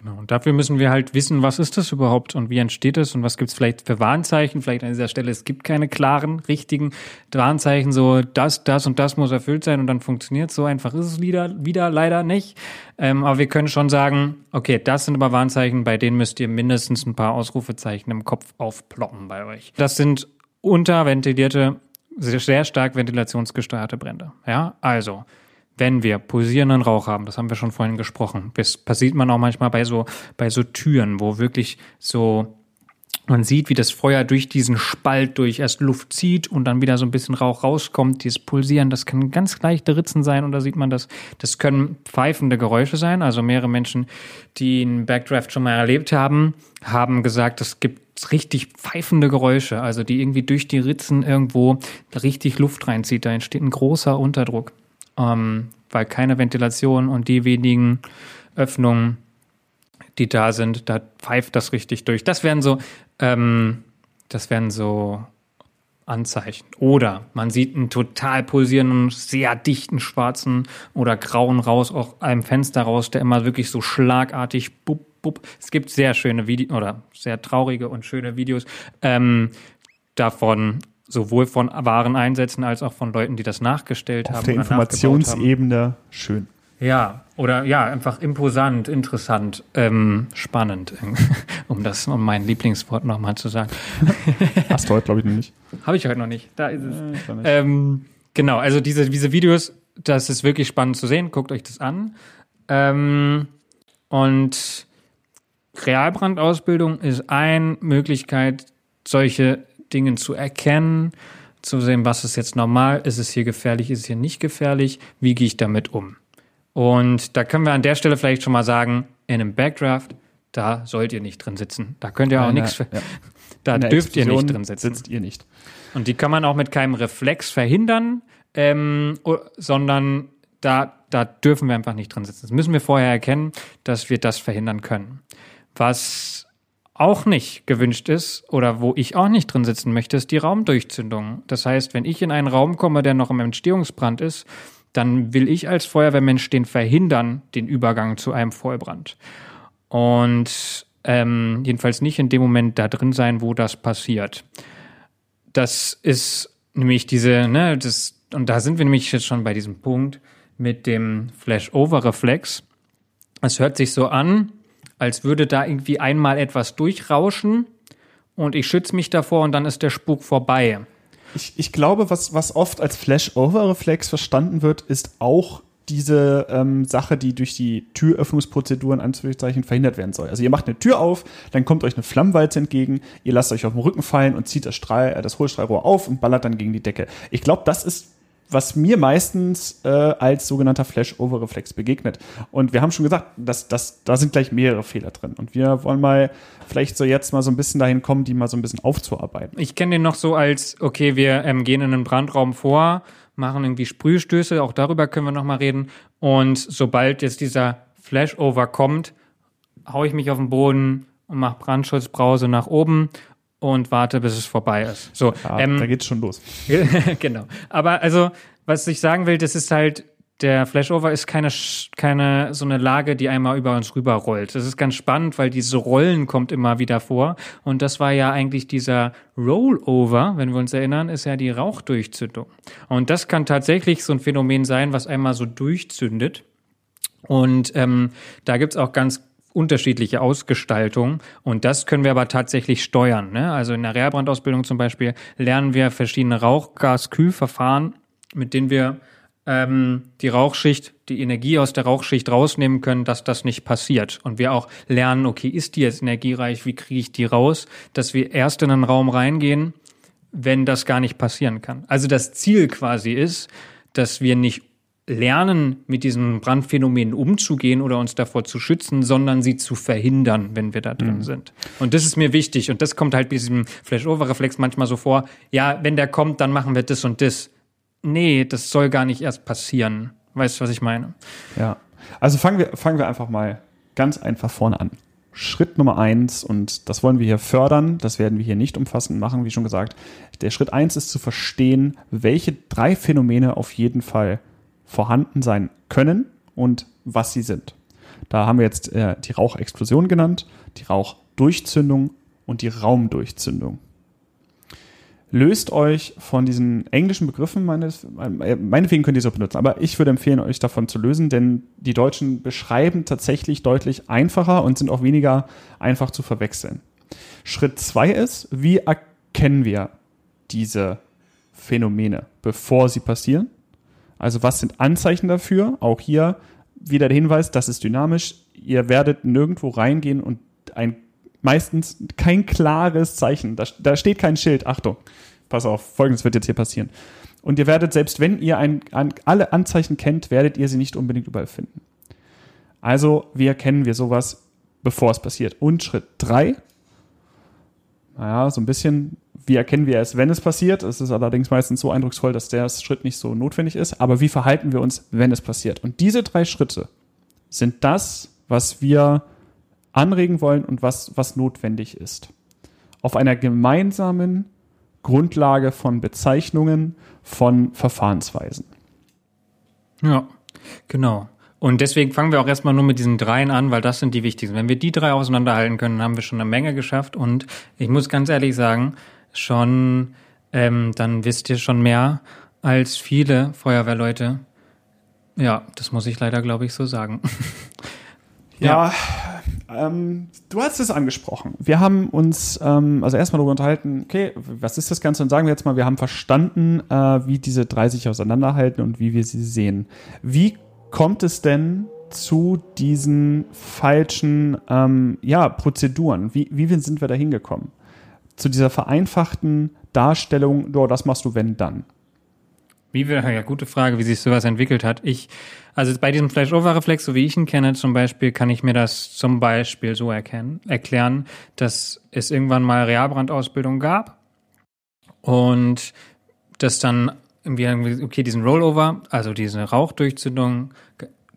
Genau, und dafür müssen wir halt wissen, was ist das überhaupt und wie entsteht es und was gibt es vielleicht für Warnzeichen. Vielleicht an dieser Stelle, es gibt keine klaren, richtigen Warnzeichen, so das, das und das muss erfüllt sein und dann funktioniert So einfach ist es wieder, wieder leider nicht. Ähm, aber wir können schon sagen, okay, das sind aber Warnzeichen, bei denen müsst ihr mindestens ein paar Ausrufezeichen im Kopf aufploppen bei euch. Das sind unterventilierte, sehr stark ventilationsgesteuerte Brände. Ja, also wenn wir pulsierenden Rauch haben, das haben wir schon vorhin gesprochen, das passiert man auch manchmal bei so, bei so Türen, wo wirklich so, man sieht, wie das Feuer durch diesen Spalt durch erst Luft zieht und dann wieder so ein bisschen Rauch rauskommt. Dieses Pulsieren, das kann ganz leichte Ritzen sein und da sieht man das. Das können pfeifende Geräusche sein. Also mehrere Menschen, die einen Backdraft schon mal erlebt haben, haben gesagt, es gibt richtig pfeifende Geräusche, also die irgendwie durch die Ritzen irgendwo richtig Luft reinzieht. Da entsteht ein großer Unterdruck ähm, weil keine Ventilation und die wenigen Öffnungen, die da sind, da pfeift das richtig durch. Das wären so, ähm, das wären so Anzeichen. Oder man sieht einen total pulsierenden, sehr dichten schwarzen oder grauen raus, auch einem Fenster raus, der immer wirklich so schlagartig bup, bup. Es gibt sehr schöne Videos oder sehr traurige und schöne Videos ähm, davon sowohl von wahren Einsätzen als auch von Leuten, die das nachgestellt Auf haben. Auf der Informationsebene schön. Ja, oder ja, einfach imposant, interessant, ähm, spannend, *laughs* um das, um mein Lieblingswort nochmal zu sagen. *laughs* Hast du heute, glaube ich, noch nicht. Habe ich heute noch nicht. Da ist es. Äh, ähm, genau, also diese, diese Videos, das ist wirklich spannend zu sehen. Guckt euch das an. Ähm, und Realbrandausbildung ist eine Möglichkeit, solche Dingen zu erkennen, zu sehen, was ist jetzt normal, ist es hier gefährlich, ist es hier nicht gefährlich, wie gehe ich damit um. Und da können wir an der Stelle vielleicht schon mal sagen, in einem Backdraft, da sollt ihr nicht drin sitzen. Da könnt ihr auch nichts, ja. *laughs* da dürft ihr nicht drin sitzen. Sitzt ihr nicht. Und die kann man auch mit keinem Reflex verhindern, ähm, sondern da, da dürfen wir einfach nicht drin sitzen. Das müssen wir vorher erkennen, dass wir das verhindern können. Was auch nicht gewünscht ist oder wo ich auch nicht drin sitzen möchte, ist die Raumdurchzündung. Das heißt, wenn ich in einen Raum komme, der noch im Entstehungsbrand ist, dann will ich als Feuerwehrmensch den verhindern, den Übergang zu einem Vollbrand. Und ähm, jedenfalls nicht in dem Moment da drin sein, wo das passiert. das ist nämlich diese, ne, das, und da sind wir nämlich jetzt schon bei diesem Punkt mit dem Flash-Over-Reflex. Es hört sich so an, als würde da irgendwie einmal etwas durchrauschen und ich schütze mich davor und dann ist der Spuk vorbei. Ich, ich glaube, was, was oft als Flash-Over-Reflex verstanden wird, ist auch diese ähm, Sache, die durch die Türöffnungsprozeduren Anführungszeichen verhindert werden soll. Also ihr macht eine Tür auf, dann kommt euch eine Flammwalze entgegen, ihr lasst euch auf den Rücken fallen und zieht das, Strahl, äh, das Hohlstrahlrohr auf und ballert dann gegen die Decke. Ich glaube, das ist was mir meistens äh, als sogenannter Flash-Over-Reflex begegnet. Und wir haben schon gesagt, dass, dass, da sind gleich mehrere Fehler drin. Und wir wollen mal vielleicht so jetzt mal so ein bisschen dahin kommen, die mal so ein bisschen aufzuarbeiten. Ich kenne den noch so als, okay, wir ähm, gehen in einen Brandraum vor, machen irgendwie Sprühstöße, auch darüber können wir nochmal reden. Und sobald jetzt dieser Flashover kommt, haue ich mich auf den Boden und mache Brandschutzbrause nach oben und warte, bis es vorbei ist. So, ja, ähm, da geht's schon los. *laughs* genau. Aber also, was ich sagen will, das ist halt, der Flashover ist keine, keine so eine Lage, die einmal über uns rüberrollt. Das ist ganz spannend, weil diese Rollen kommt immer wieder vor. Und das war ja eigentlich dieser Rollover, wenn wir uns erinnern, ist ja die Rauchdurchzündung. Und das kann tatsächlich so ein Phänomen sein, was einmal so durchzündet. Und ähm, da gibt's auch ganz unterschiedliche Ausgestaltung und das können wir aber tatsächlich steuern. Ne? Also in der Reherbrandausbildung zum Beispiel lernen wir verschiedene Rauchgaskühlverfahren, mit denen wir ähm, die Rauchschicht, die Energie aus der Rauchschicht rausnehmen können, dass das nicht passiert. Und wir auch lernen, okay, ist die jetzt energiereich, wie kriege ich die raus, dass wir erst in einen Raum reingehen, wenn das gar nicht passieren kann. Also das Ziel quasi ist, dass wir nicht lernen, mit diesen Brandphänomenen umzugehen oder uns davor zu schützen, sondern sie zu verhindern, wenn wir da drin mhm. sind. Und das ist mir wichtig. Und das kommt halt bei diesem Flash-Over-Reflex manchmal so vor. Ja, wenn der kommt, dann machen wir das und das nee, das soll gar nicht erst passieren. Weißt du, was ich meine? Ja. Also fangen wir, fangen wir einfach mal ganz einfach vorne an. Schritt Nummer eins, und das wollen wir hier fördern, das werden wir hier nicht umfassend machen, wie schon gesagt. Der Schritt eins ist zu verstehen, welche drei Phänomene auf jeden Fall vorhanden sein können und was sie sind. Da haben wir jetzt äh, die Rauchexplosion genannt, die Rauchdurchzündung und die Raumdurchzündung löst euch von diesen englischen Begriffen, meines, meinetwegen könnt ihr auch benutzen, aber ich würde empfehlen, euch davon zu lösen, denn die Deutschen beschreiben tatsächlich deutlich einfacher und sind auch weniger einfach zu verwechseln. Schritt zwei ist, wie erkennen wir diese Phänomene, bevor sie passieren? Also was sind Anzeichen dafür? Auch hier wieder der Hinweis, das ist dynamisch. Ihr werdet nirgendwo reingehen und ein meistens kein klares Zeichen. Da, da steht kein Schild. Achtung, pass auf, folgendes wird jetzt hier passieren. Und ihr werdet, selbst wenn ihr ein, an, alle Anzeichen kennt, werdet ihr sie nicht unbedingt überall finden. Also, wie erkennen wir sowas, bevor es passiert? Und Schritt drei, naja, so ein bisschen, wie erkennen wir es, wenn es passiert? Es ist allerdings meistens so eindrucksvoll, dass der Schritt nicht so notwendig ist. Aber wie verhalten wir uns, wenn es passiert? Und diese drei Schritte sind das, was wir anregen wollen und was, was notwendig ist. Auf einer gemeinsamen Grundlage von Bezeichnungen, von Verfahrensweisen. Ja, genau. Und deswegen fangen wir auch erstmal nur mit diesen dreien an, weil das sind die wichtigsten. Wenn wir die drei auseinanderhalten können, haben wir schon eine Menge geschafft. Und ich muss ganz ehrlich sagen, schon, ähm, dann wisst ihr schon mehr als viele Feuerwehrleute. Ja, das muss ich leider, glaube ich, so sagen. *laughs* ja, ähm, du hast es angesprochen. Wir haben uns ähm, also erstmal darüber unterhalten, okay, was ist das Ganze? Und sagen wir jetzt mal, wir haben verstanden, äh, wie diese drei sich auseinanderhalten und wie wir sie sehen. Wie kommt es denn zu diesen falschen ähm, ja, Prozeduren? Wie, wie sind wir da hingekommen? Zu dieser vereinfachten Darstellung, oh, das machst du, wenn dann. Wie wir, ja, gute Frage, wie sich sowas entwickelt hat. Ich, also bei diesem Flash-Over-Reflex, so wie ich ihn kenne zum Beispiel, kann ich mir das zum Beispiel so erkennen, erklären, dass es irgendwann mal Realbrandausbildung gab und das dann irgendwie, okay, diesen Rollover, also diese Rauchdurchzündung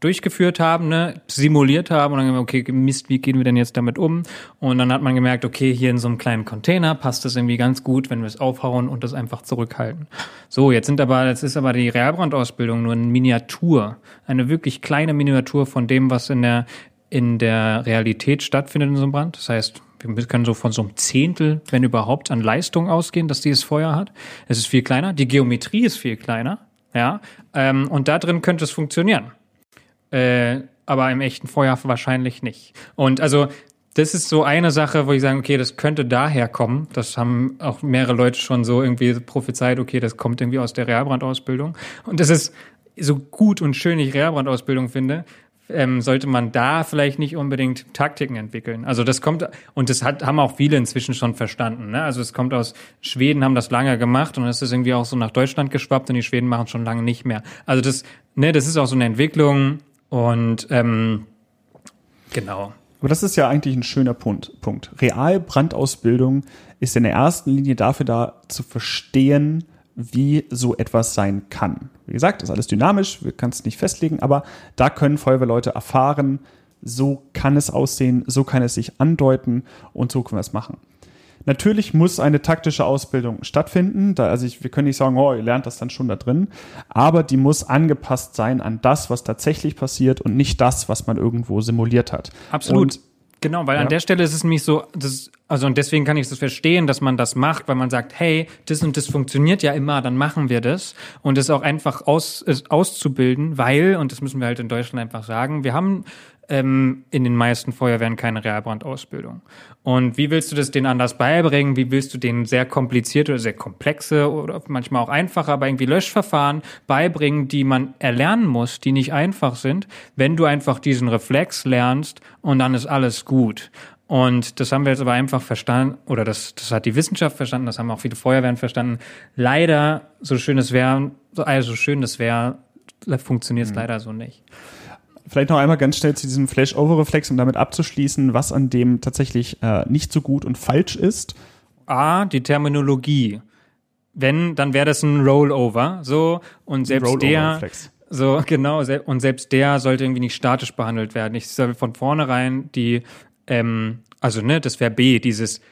durchgeführt haben, ne, simuliert haben und dann gemerkt, okay, Mist, wie gehen wir denn jetzt damit um? Und dann hat man gemerkt, okay, hier in so einem kleinen Container passt das irgendwie ganz gut, wenn wir es aufhauen und das einfach zurückhalten. So, jetzt sind aber, jetzt ist aber die Realbrandausbildung nur eine Miniatur, eine wirklich kleine Miniatur von dem, was in der in der Realität stattfindet in so einem Brand. Das heißt, wir können so von so einem Zehntel, wenn überhaupt, an Leistung ausgehen, dass dieses Feuer hat. Es ist viel kleiner. Die Geometrie ist viel kleiner. Ja. Ähm, und da drin könnte es funktionieren. Äh, aber im echten Feuer wahrscheinlich nicht. Und also das ist so eine Sache, wo ich sage, okay, das könnte daher kommen. Das haben auch mehrere Leute schon so irgendwie prophezeit, okay, das kommt irgendwie aus der Realbrandausbildung. Und das ist so gut und schön ich Realbrandausbildung finde, ähm, sollte man da vielleicht nicht unbedingt Taktiken entwickeln. Also das kommt, und das hat, haben auch viele inzwischen schon verstanden. Ne? Also es kommt aus Schweden, haben das lange gemacht und es ist irgendwie auch so nach Deutschland geschwappt und die Schweden machen es schon lange nicht mehr. Also das, ne, das ist auch so eine Entwicklung und ähm, genau. Aber das ist ja eigentlich ein schöner Punkt. Punkt. Realbrandausbildung ist in der ersten Linie dafür da, zu verstehen, wie so etwas sein kann. Wie gesagt, ist alles dynamisch, wir können es nicht festlegen, aber da können Feuerwehrleute erfahren, so kann es aussehen, so kann es sich andeuten und so können wir es machen. Natürlich muss eine taktische Ausbildung stattfinden. Da, also ich, wir können nicht sagen, oh, ihr lernt das dann schon da drin, aber die muss angepasst sein an das, was tatsächlich passiert und nicht das, was man irgendwo simuliert hat. Absolut. Und Genau, weil Ja. an der Stelle ist es nämlich so, das, also und deswegen kann ich das verstehen, dass man das macht, weil man sagt, hey, das und das funktioniert ja immer, dann machen wir das und es auch einfach aus, auszubilden, weil, und das müssen wir halt in Deutschland einfach sagen, wir haben ähm, in den meisten Feuerwehren keine Realbrandausbildung. Und wie willst du das denen anders beibringen? Wie willst du denen sehr komplizierte oder sehr komplexe oder manchmal auch einfache, aber irgendwie Löschverfahren beibringen, die man erlernen muss, die nicht einfach sind, wenn du einfach diesen Reflex lernst und dann ist alles gut. Und das haben wir jetzt aber einfach verstanden, oder das, das hat die Wissenschaft verstanden, das haben auch viele Feuerwehren verstanden. Leider, so schön es wäre, also so schön es wäre, funktioniert es leider so nicht. Vielleicht noch einmal ganz schnell zu diesem Flash-Over-Reflex, um damit abzuschließen, was an dem tatsächlich äh, nicht so gut und falsch ist. A, die Terminologie. Wenn, dann wäre das ein Rollover, so, und selbst der, so, genau, und selbst der sollte irgendwie nicht statisch behandelt werden. Ich soll von vornherein die, ähm, also, ne, das wäre B, dieses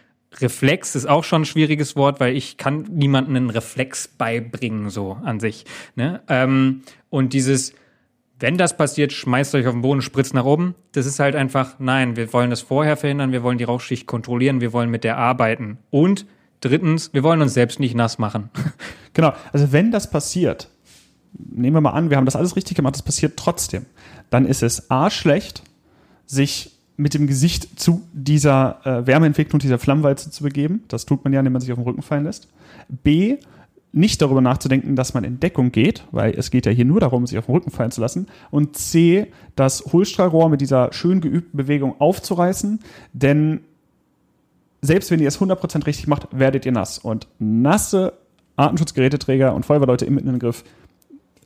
Reflex ist auch schon ein schwieriges Wort, weil ich kann niemandem einen Reflex beibringen, so an sich, ne, ähm, und dieses, wenn das passiert, schmeißt euch auf den Boden, spritzt nach oben. Das ist halt einfach, nein, wir wollen das vorher verhindern, wir wollen die Rauchschicht kontrollieren, wir wollen mit der arbeiten. Und drittens, wir wollen uns selbst nicht nass machen. *laughs* Genau, also wenn das passiert, nehmen wir mal an, wir haben das alles richtig gemacht, das passiert trotzdem, dann ist es A schlecht, sich mit dem Gesicht zu dieser äh, Wärmeentwicklung, dieser Flammwalze zu begeben. Das tut man ja, indem man sich auf den Rücken fallen lässt. B, nicht darüber nachzudenken, dass man in Deckung geht, weil es geht ja hier nur darum, sich auf den Rücken fallen zu lassen. Und C, das Hohlstrahlrohr mit dieser schön geübten Bewegung aufzureißen, denn selbst wenn ihr es 100% richtig macht, werdet ihr nass. Und nasse Artenschutzgeräteträger und Feuerwehrleute im Innengriff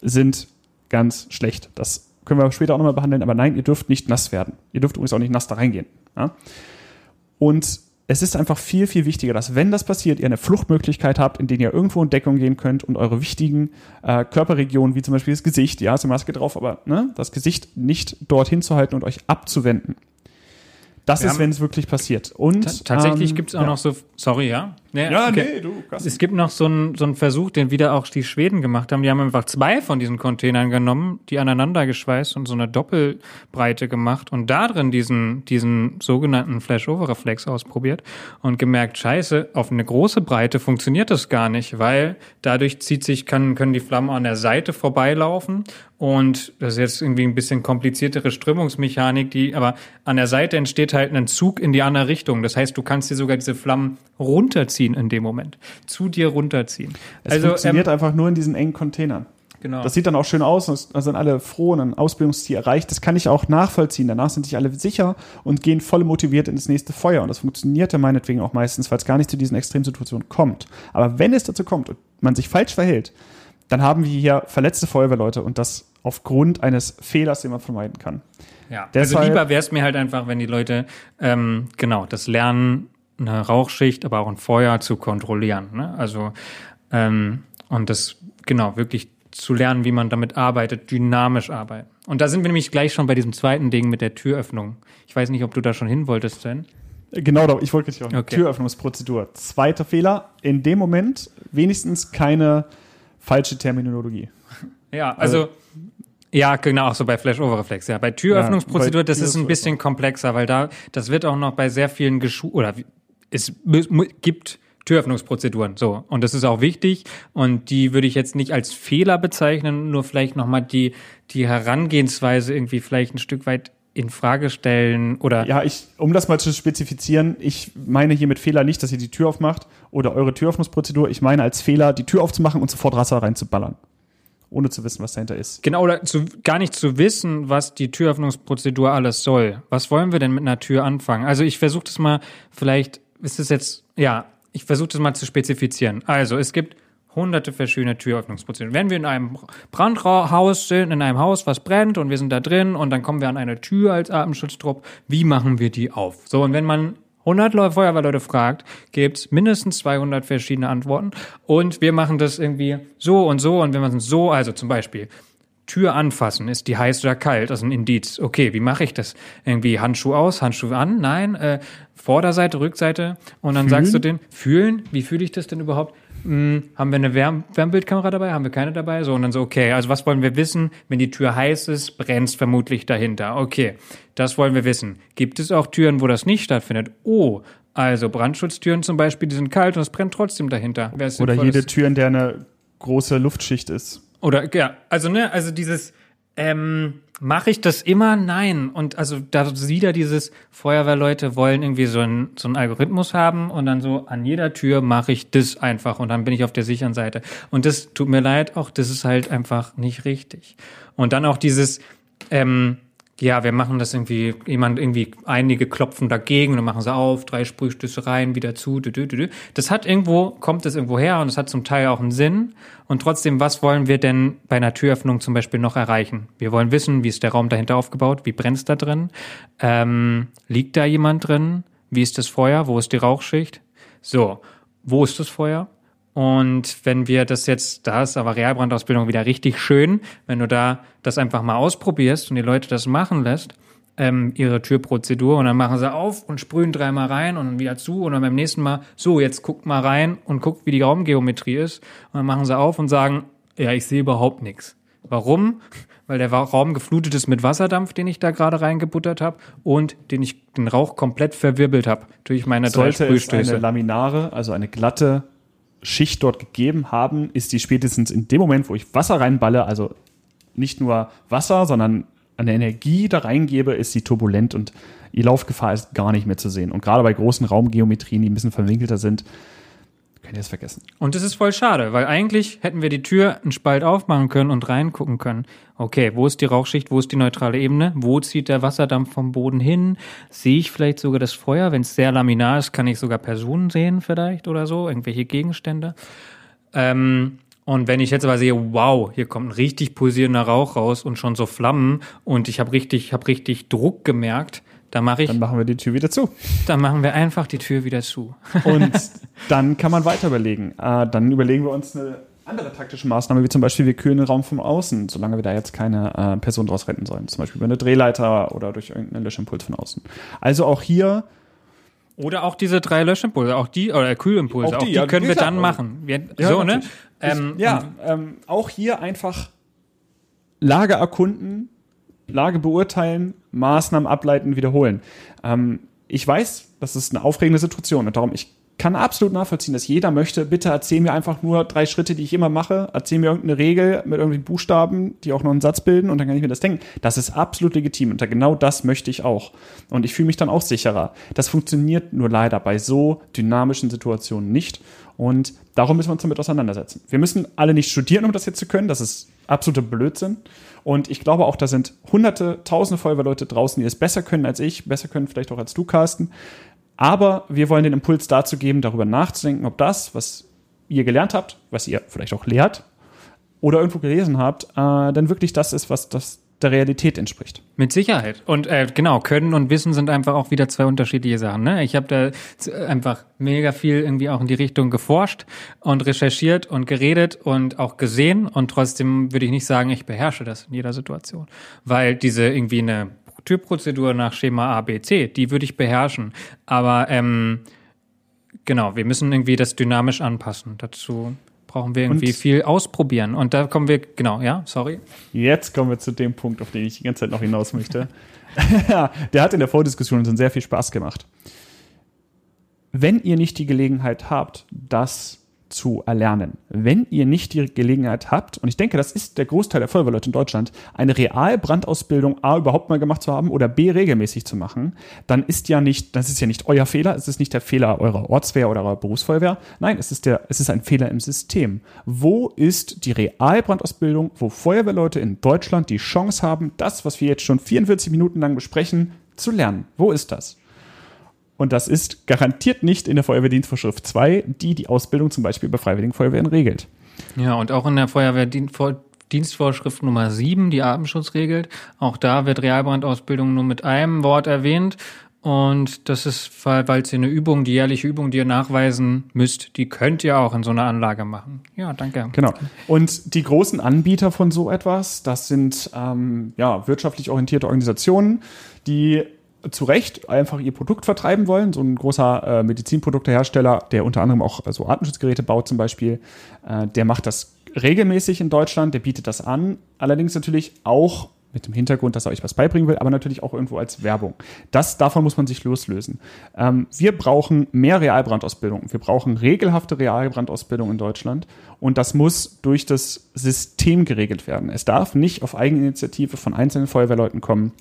sind ganz schlecht. Das können wir später auch nochmal behandeln, aber nein, ihr dürft nicht nass werden. Ihr dürft übrigens auch nicht nass da reingehen. Ja? Und es ist einfach viel, viel wichtiger, dass wenn das passiert, ihr eine Fluchtmöglichkeit habt, in der ihr irgendwo in Deckung gehen könnt und eure wichtigen äh, Körperregionen, wie zum Beispiel das Gesicht, ja, ist eine Maske drauf, aber ne, das Gesicht nicht dorthin zu halten und euch abzuwenden. Das Wir ist, wenn es wirklich passiert. Und Ta- Tatsächlich ähm, gibt es auch ja. noch so, sorry, ja? Nee, Ja, okay. nee, du, Carsten. Es gibt noch so einen, so einen Versuch, den wieder auch die Schweden gemacht haben. Die haben einfach zwei von diesen Containern genommen, die aneinander geschweißt und so eine Doppelbreite gemacht und da drin diesen, diesen sogenannten Flash-Over-Reflex ausprobiert und gemerkt, scheiße, auf eine große Breite funktioniert das gar nicht, weil dadurch zieht sich, kann, können die Flammen an der Seite vorbeilaufen und das ist jetzt irgendwie ein bisschen kompliziertere Strömungsmechanik, die, aber an der Seite entsteht halt ein Zug in die andere Richtung. Das heißt, du kannst dir sogar diese Flammen runterziehen in dem Moment. Zu dir runterziehen. Es also, funktioniert ähm, einfach nur in diesen engen Containern. genau. Das sieht dann auch schön aus, und da sind alle froh und ein Ausbildungsziel erreicht. Das kann ich auch nachvollziehen. Danach sind sich alle sicher und gehen voll motiviert ins nächste Feuer. Und das funktioniert ja meinetwegen auch meistens, weil es gar nicht zu diesen Extremsituationen kommt. Aber wenn es dazu kommt und man sich falsch verhält, dann haben wir hier verletzte Feuerwehrleute und das aufgrund eines Fehlers, den man vermeiden kann. Ja, Deshalb- also lieber wäre es mir halt einfach, wenn die Leute ähm, genau das lernen, eine Rauchschicht, aber auch ein Feuer zu kontrollieren. Ne? Also ähm, und das genau wirklich zu lernen, wie man damit arbeitet, dynamisch arbeiten. Und da sind wir nämlich gleich schon bei diesem zweiten Ding mit der Türöffnung. Ich weiß nicht, ob du da schon hin wolltest, Sven. Genau, da- ich wollte jetzt auch Okay. Türöffnungsprozedur. Zweiter Fehler, in dem Moment wenigstens keine falsche Terminologie. *laughs* Ja, also Ja, genau, auch so bei Flash-Over-Reflex. Ja, bei Türöffnungsprozedur, Ja, bei das ist ein bisschen komplexer, weil da, das wird auch noch bei sehr vielen Geschu oder es gibt Türöffnungsprozeduren, so. Und das ist auch wichtig. Und die würde ich jetzt nicht als Fehler bezeichnen, nur vielleicht nochmal die, die Herangehensweise irgendwie vielleicht ein Stück weit in Frage stellen oder Ja, ich, um das mal zu spezifizieren, ich meine hier mit Fehler nicht, dass ihr die Tür aufmacht oder eure Türöffnungsprozedur. Ich meine als Fehler, die Tür aufzumachen und sofort Wasser reinzuballern. Ohne zu wissen, was dahinter ist. Genau, oder zu, gar nicht zu wissen, was die Türöffnungsprozedur alles soll. Was wollen wir denn mit einer Tür anfangen? Also ich versuche das mal, vielleicht ist es jetzt, ja, ich versuche das mal zu spezifizieren. Also es gibt hunderte verschiedene Türöffnungsprozeduren. Wenn wir in einem Brandhaus sind, in einem Haus, was brennt und wir sind da drin und dann kommen wir an eine Tür als Atemschutztrupp, wie machen wir die auf? So, und wenn man 100 Leute, Feuerwehrleute fragt, gibt's mindestens 200 verschiedene Antworten. Und wir machen das irgendwie so und so. Und wenn man es so, also zum Beispiel, Tür anfassen, ist die heiß oder kalt? Das ist ein Indiz. Okay, wie mache ich das? Irgendwie Handschuh aus, Handschuh an? Nein, äh, Vorderseite, Rückseite. Und dann sagst du den, fühlen? Wie fühle ich das denn überhaupt? Hm, haben wir eine Wärm Wärmbildkamera dabei? Haben wir keine dabei? So, und dann so, okay, also was wollen wir wissen? Wenn die Tür heiß ist, brennt's vermutlich dahinter. Okay, das wollen wir wissen. Gibt es auch Türen, wo das nicht stattfindet? Oh, also Brandschutztüren zum Beispiel, die sind kalt und es brennt trotzdem dahinter. Oder jede Tür, in der eine große Luftschicht ist. Oder ja, also ne, also dieses ähm, mache ich das immer? Nein. Und also da wieder dieses Feuerwehrleute wollen irgendwie so einen so einen Algorithmus haben und dann so an jeder Tür mache ich das einfach und dann bin ich auf der sicheren Seite. Und das tut mir leid, auch das ist halt einfach nicht richtig. Und dann auch dieses ähm, ja, wir machen das irgendwie, jemand irgendwie, einige klopfen dagegen und machen sie auf, drei Sprühstöße rein, wieder zu, dü, dü, dü. Das hat irgendwo, kommt das irgendwo her und es hat zum Teil auch einen Sinn. Und trotzdem, was wollen wir denn bei einer Türöffnung zum Beispiel noch erreichen? Wir wollen wissen, wie ist der Raum dahinter aufgebaut, wie brennt's da drin, ähm, liegt da jemand drin, wie ist das Feuer, wo ist die Rauchschicht? So, wo ist das Feuer? Und wenn wir das jetzt, da ist aber Realbrandausbildung wieder richtig schön, wenn du da das einfach mal ausprobierst und die Leute das machen lässt, ähm, ihre Türprozedur und dann machen sie auf und sprühen dreimal rein und dann wieder zu und dann beim nächsten Mal, so, jetzt guckt mal rein und guckt, wie die Raumgeometrie ist und dann machen sie auf und sagen, ja, ich sehe überhaupt nichts. Warum? *laughs* Weil der Raum geflutet ist mit Wasserdampf, den ich da gerade reingebuttert habe und den ich den Rauch komplett verwirbelt habe durch meine Sollte es eine Laminare, also eine glatte Schicht dort gegeben haben, ist die spätestens in dem Moment, wo ich Wasser reinballe, also nicht nur Wasser, sondern eine Energie da reingebe, ist sie turbulent und die Laufgefahr ist gar nicht mehr zu sehen. Und gerade bei großen Raumgeometrien, die ein bisschen verwinkelter sind, könnt ihr es vergessen. Und das ist voll schade, weil eigentlich hätten wir die Tür einen Spalt aufmachen können und reingucken können. Okay, wo ist die Rauchschicht, wo ist die neutrale Ebene, wo zieht der Wasserdampf vom Boden hin? Sehe ich vielleicht sogar das Feuer? Wenn es sehr laminar ist, kann ich sogar Personen sehen vielleicht oder so, irgendwelche Gegenstände. Ähm, und wenn ich jetzt aber sehe, wow, hier kommt ein richtig pulsierender Rauch raus und schon so Flammen und ich habe richtig, hab richtig Druck gemerkt, dann mache ich, Dann machen wir die Tür wieder zu. dann machen wir einfach die Tür wieder zu. Und *laughs* dann kann man weiter überlegen. Äh, dann überlegen wir uns eine andere taktische Maßnahme, wie zum Beispiel wir kühlen den Raum von außen, solange wir da jetzt keine äh, Person draus retten sollen. Zum Beispiel über eine Drehleiter oder durch irgendeinen Löschimpuls von außen. Also auch hier Oder auch diese drei Löschimpulse, auch die, oder Kühlimpulse, Auch auch die, die, ja, können wir klar. dann machen. Wir, Ja, so, ne? Ähm, ja, ähm, auch hier einfach Lage erkunden, Lage beurteilen, Maßnahmen ableiten, wiederholen. Ähm, ich weiß, das ist eine aufregende Situation und darum, ich kann absolut nachvollziehen, dass jeder möchte, bitte erzähl mir einfach nur drei Schritte, die ich immer mache, erzähl mir irgendeine Regel mit irgendwelchen Buchstaben, die auch noch einen Satz bilden und dann kann ich mir das denken. Das ist absolut legitim und genau das möchte ich auch. Und ich fühle mich dann auch sicherer. Das funktioniert nur leider bei so dynamischen Situationen nicht und darum müssen wir uns damit auseinandersetzen. Wir müssen alle nicht studieren, um das jetzt zu können, das ist absoluter Blödsinn. Und ich glaube auch, da sind hunderte, tausende Feuerwehrleute draußen, die es besser können als ich, besser können vielleicht auch als du, Carsten. Aber wir wollen den Impuls dazu geben, darüber nachzudenken, ob das, was ihr gelernt habt, was ihr vielleicht auch lehrt oder irgendwo gelesen habt, äh, dann wirklich das ist, was das der Realität entspricht. Mit Sicherheit. Und äh, genau, Können und Wissen sind einfach auch wieder zwei unterschiedliche Sachen. Ne? Ich habe da einfach mega viel irgendwie auch in die Richtung geforscht und recherchiert und geredet und auch gesehen. Und trotzdem würde ich nicht sagen, ich beherrsche das in jeder Situation. Weil diese irgendwie eine Türprozedur nach Schema A, B, C, die würde ich beherrschen. Aber ähm, genau, wir müssen irgendwie das dynamisch anpassen. Dazu brauchen wir irgendwie Und- viel ausprobieren. Und da kommen wir, genau, ja, sorry. Jetzt kommen wir zu dem Punkt, auf den ich die ganze Zeit noch hinaus möchte. *laughs* der hat in der Vordiskussion schon sehr viel Spaß gemacht. Wenn ihr nicht die Gelegenheit habt, das zu erlernen, wenn ihr nicht die Gelegenheit habt, und ich denke, das ist der Großteil der Feuerwehrleute in Deutschland, eine Realbrandausbildung A überhaupt mal gemacht zu haben oder B regelmäßig zu machen, dann ist ja nicht, das ist ja nicht euer Fehler, es ist nicht der Fehler eurer Ortswehr oder eurer Berufsfeuerwehr, nein, es ist der, es ist ein Fehler im System. Wo ist die Realbrandausbildung, wo Feuerwehrleute in Deutschland die Chance haben, das, was wir jetzt schon 44 Minuten lang besprechen, zu lernen? Wo ist das? Und das ist garantiert nicht in der Feuerwehrdienstvorschrift 2, die die Ausbildung zum Beispiel bei Freiwilligen Feuerwehren regelt. Ja, und auch in der Feuerwehrdienstvorschrift Nummer 7, die Atemschutz regelt, auch da wird Realbrandausbildung nur mit einem Wort erwähnt. Und das ist, weil es eine Übung, die jährliche Übung, die ihr nachweisen müsst, die könnt ihr auch in so einer Anlage machen. Ja, danke. Genau. Und die großen Anbieter von so etwas, das sind ähm, ja, wirtschaftlich orientierte Organisationen, die zu Recht einfach ihr Produkt vertreiben wollen. So ein großer äh, Medizinproduktehersteller, der unter anderem auch äh, so Atemschutzgeräte baut zum Beispiel, äh, der macht das regelmäßig in Deutschland, der bietet das an. Allerdings natürlich auch mit dem Hintergrund, dass er euch was beibringen will, aber natürlich auch irgendwo als Werbung. Das, davon muss man sich loslösen. Ähm, wir brauchen mehr Realbrandausbildung. Wir brauchen regelhafte Realbrandausbildung in Deutschland und das muss durch das System geregelt werden. Es darf nicht auf Eigeninitiative von einzelnen Feuerwehrleuten kommen.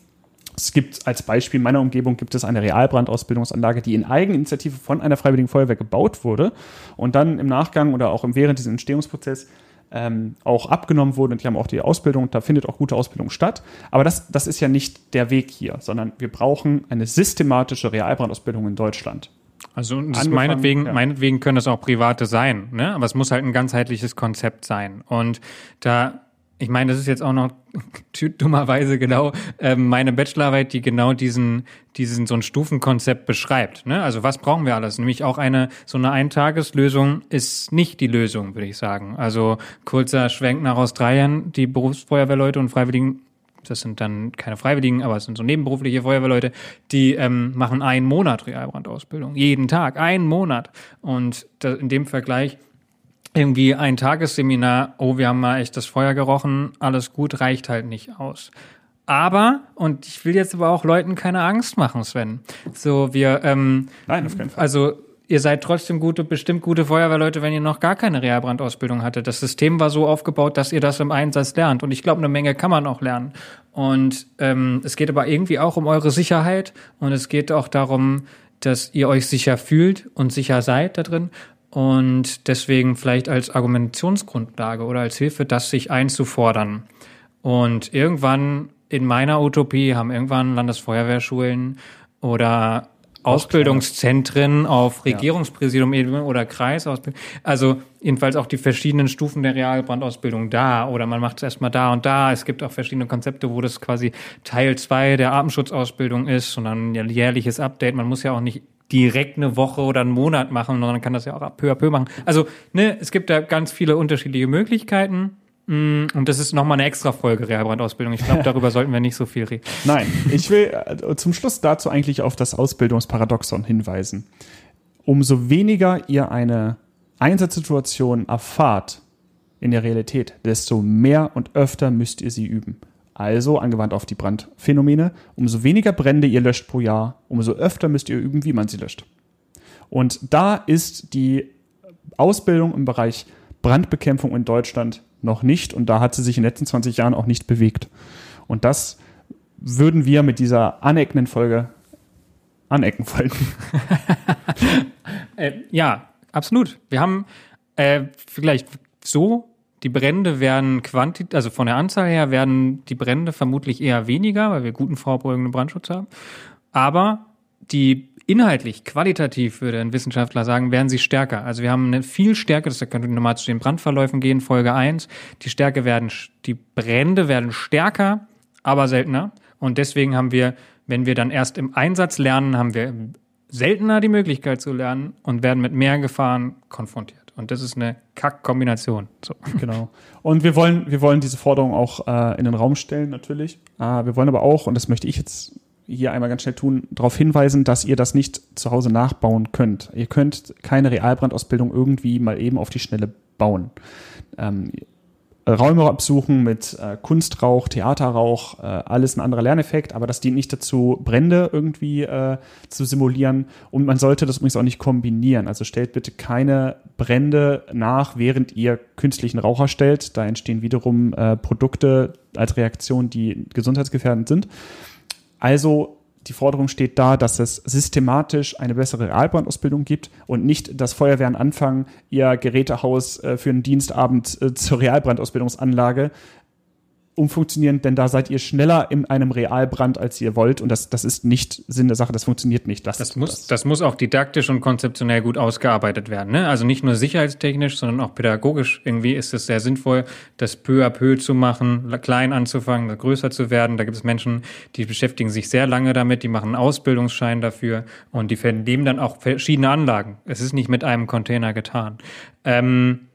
Es gibt als Beispiel in meiner Umgebung gibt es eine Realbrandausbildungsanlage, die in Eigeninitiative von einer Freiwilligen Feuerwehr gebaut wurde und dann im Nachgang oder auch während diesem Entstehungsprozess ähm, auch abgenommen wurde. Und die haben auch die Ausbildung, da findet auch gute Ausbildung statt. Aber das, das ist ja nicht der Weg hier, sondern wir brauchen eine systematische Realbrandausbildung in Deutschland. Also meinetwegen, ja. meinetwegen können das auch private sein, ne? Aber es muss halt ein ganzheitliches Konzept sein. Und da, ich meine, das ist jetzt auch noch *laughs* dummerweise genau ähm, meine Bachelorarbeit, die genau diesen, diesen so ein Stufenkonzept beschreibt. Ne? Also was brauchen wir alles? Nämlich auch eine so eine Eintageslösung ist nicht die Lösung, würde ich sagen. Also kurzer Schwenk nach Australien, die Berufsfeuerwehrleute und Freiwilligen das sind dann keine Freiwilligen, aber es sind so nebenberufliche Feuerwehrleute, die ähm, machen einen Monat Realbrandausbildung. Jeden Tag, einen Monat. Und da, in dem Vergleich irgendwie ein Tagesseminar, oh, wir haben mal echt das Feuer gerochen, alles gut, reicht halt nicht aus. Aber, und ich will jetzt aber auch Leuten keine Angst machen, Sven. So, wir, ähm, Nein, auf keinen Fall. also ihr seid trotzdem gute, bestimmt gute Feuerwehrleute, wenn ihr noch gar keine Realbrandausbildung hattet. Das System war so aufgebaut, dass ihr das im Einsatz lernt. Und ich glaube, eine Menge kann man auch lernen. Und ähm, es geht aber irgendwie auch um eure Sicherheit und es geht auch darum, dass ihr euch sicher fühlt und sicher seid da drin. Und deswegen vielleicht als Argumentationsgrundlage oder als Hilfe, das sich einzufordern. Und irgendwann in meiner Utopie haben irgendwann Landesfeuerwehrschulen oder Ausbildungszentren auf Regierungspräsidium-Ebene oder Kreisausbildung. Also jedenfalls auch die verschiedenen Stufen der Realbrandausbildung da oder man macht es erstmal da und da. Es gibt auch verschiedene Konzepte, wo das quasi Teil zwei der Atemschutzausbildung ist und dann ein jährliches Update. Man muss ja auch nicht direkt eine Woche oder einen Monat machen, sondern kann das ja auch peu à peu machen. Also, ne, es gibt da ganz viele unterschiedliche Möglichkeiten. Mm, Und das ist nochmal eine extra Folge Realbrandausbildung. Ich glaube, *laughs* darüber sollten wir nicht so viel reden. Nein, ich will äh, zum Schluss dazu eigentlich auf das Ausbildungsparadoxon hinweisen. Umso weniger ihr eine Einsatzsituation erfahrt in der Realität, desto mehr und öfter müsst ihr sie üben. Also, angewandt auf die Brandphänomene, umso weniger Brände ihr löscht pro Jahr, umso öfter müsst ihr üben, wie man sie löscht. Und da ist die Ausbildung im Bereich Brandbekämpfung in Deutschland noch nicht und da hat sie sich in den letzten 20 Jahren auch nicht bewegt. Und das würden wir mit dieser aneckenden Folge anecken wollen. *laughs* Äh, ja, absolut. Wir haben äh, vielleicht so, die Brände werden quantit, also von der Anzahl her werden die Brände vermutlich eher weniger, weil wir guten vorbeugenden Brandschutz haben. Aber die inhaltlich, qualitativ, würde ein Wissenschaftler sagen, werden sie stärker. Also wir haben eine viel Stärke, das könnte nochmal zu den Brandverläufen gehen, Folge 1. Die Stärke werden, die Brände werden stärker, aber seltener. Und deswegen haben wir, wenn wir dann erst im Einsatz lernen, haben wir seltener die Möglichkeit zu lernen und werden mit mehr Gefahren konfrontiert. Und das ist eine Kack-Kombination. So. *laughs* Genau. Und wir wollen, wir wollen diese Forderung auch äh, in den Raum stellen, natürlich. Äh, wir wollen aber auch, und das möchte ich jetzt hier einmal ganz schnell tun, darauf hinweisen, dass ihr das nicht zu Hause nachbauen könnt. Ihr könnt keine Realbrandausbildung irgendwie mal eben auf die Schnelle bauen. Ähm, Räume absuchen mit äh, Kunstrauch, Theaterrauch, äh, alles ein anderer Lerneffekt, aber das dient nicht dazu, Brände irgendwie äh, zu simulieren und man sollte das übrigens auch nicht kombinieren. Also stellt bitte keine Brände nach, während ihr künstlichen Rauch erstellt. Da entstehen wiederum äh, Produkte als Reaktion, die gesundheitsgefährdend sind. Also die Forderung steht da, dass es systematisch eine bessere Realbrandausbildung gibt und nicht, dass Feuerwehren anfangen, ihr Gerätehaus äh, für einen Dienstabend äh, zur Realbrandausbildungsanlage umfunktionieren, denn da seid ihr schneller in einem Realbrand, als ihr wollt. Und das, das ist nicht Sinn der Sache, das funktioniert nicht. Das, das muss, das. das. muss auch didaktisch und konzeptionell gut ausgearbeitet werden. Ne? Also nicht nur sicherheitstechnisch, sondern auch pädagogisch. Irgendwie ist es sehr sinnvoll, das peu à peu zu machen, klein anzufangen, größer zu werden. Da gibt es Menschen, die beschäftigen sich sehr lange damit, die machen einen Ausbildungsschein dafür und die vernehmen dann auch verschiedene Anlagen. Es ist nicht mit einem Container getan. Ähm,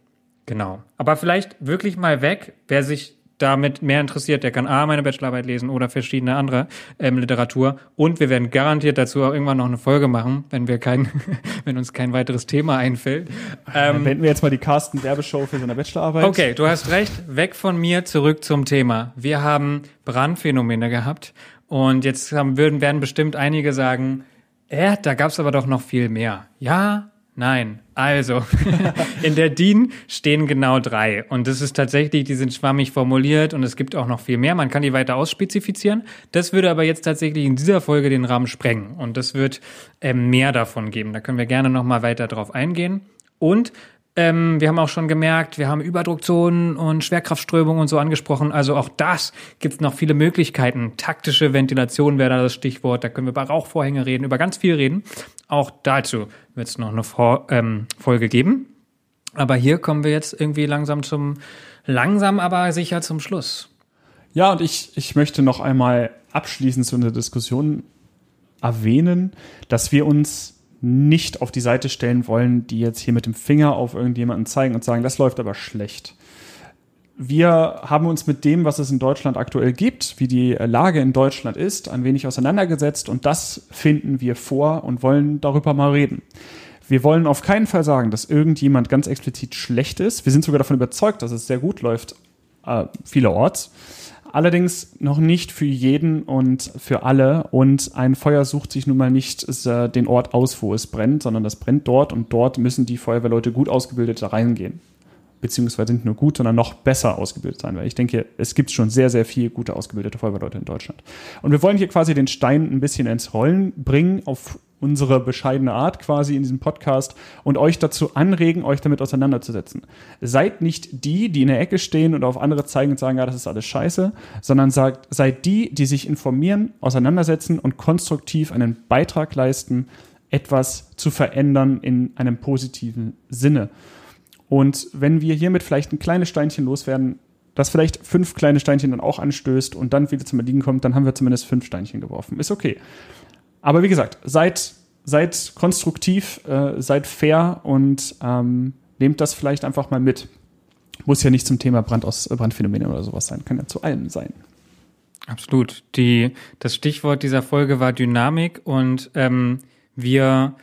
genau. Aber vielleicht wirklich mal weg, wer sich damit mehr interessiert, der kann A, meine Bachelorarbeit lesen oder verschiedene andere ähm, Literatur. Und wir werden garantiert dazu auch irgendwann noch eine Folge machen, wenn wir kein, *laughs* wenn uns kein weiteres Thema einfällt. Ähm, Wenden wir jetzt mal die Carsten Werbeshow für seine Bachelorarbeit. Okay, du hast recht. Weg von mir, zurück zum Thema. Wir haben Brandphänomene gehabt und jetzt haben, würden, werden bestimmt einige sagen, äh, da gab's aber doch noch viel mehr. Ja, Nein, also *laughs* in der DIN stehen genau drei und das ist tatsächlich, die sind schwammig formuliert und es gibt auch noch viel mehr. Man kann die weiter ausspezifizieren. Das würde aber jetzt tatsächlich in dieser Folge den Rahmen sprengen und das wird ähm, mehr davon geben. Da können wir gerne noch mal weiter drauf eingehen. Und ähm, wir haben auch schon gemerkt, wir haben Überdruckzonen und Schwerkraftströmungen und so angesprochen. Also auch das gibt es noch viele Möglichkeiten. Taktische Ventilation wäre da das Stichwort. Da können wir über Rauchvorhänge reden, über ganz viel reden. Auch dazu wird es noch eine Vor ähm, Folge geben. Aber hier kommen wir jetzt irgendwie langsam zum, langsam aber sicher zum Schluss. Ja, und ich, ich möchte noch einmal abschließend zu unserer Diskussion erwähnen, dass wir uns nicht auf die Seite stellen wollen, die jetzt hier mit dem Finger auf irgendjemanden zeigen und sagen, das läuft aber schlecht. Wir haben uns mit dem, was es in Deutschland aktuell gibt, wie die Lage in Deutschland ist, ein wenig auseinandergesetzt und das finden wir vor und wollen darüber mal reden. Wir wollen auf keinen Fall sagen, dass irgendjemand ganz explizit schlecht ist. Wir sind sogar davon überzeugt, dass es sehr gut läuft, äh, vielerorts. Allerdings noch nicht für jeden und für alle. Und ein Feuer sucht sich nun mal nicht äh, den Ort aus, wo es brennt, sondern das brennt dort und dort müssen die Feuerwehrleute gut ausgebildet da reingehen. Beziehungsweise nicht nur gut, sondern noch besser ausgebildet sein. Weil ich denke, es gibt schon sehr, sehr viele gute ausgebildete Feuerwehrleute in Deutschland. Und wir wollen hier quasi den Stein ein bisschen ins Rollen bringen auf unsere bescheidene Art quasi in diesem Podcast und euch dazu anregen, euch damit auseinanderzusetzen. Seid nicht die, die in der Ecke stehen und auf andere zeigen und sagen, ja, das ist alles scheiße, sondern sagt, seid die, die sich informieren, auseinandersetzen und konstruktiv einen Beitrag leisten, etwas zu verändern in einem positiven Sinne. Und wenn wir hiermit vielleicht ein kleines Steinchen loswerden, das vielleicht fünf kleine Steinchen dann auch anstößt und dann wieder zum Erliegen kommt, dann haben wir zumindest fünf Steinchen geworfen. Ist okay. Aber wie gesagt, seid, seid konstruktiv, äh, seid fair und ähm, nehmt das vielleicht einfach mal mit. Muss ja nicht zum Thema Brand aus, Brandphänomene oder sowas sein, kann ja zu allem sein. Absolut. Die, das Stichwort dieser Folge war Dynamik und ähm, wir,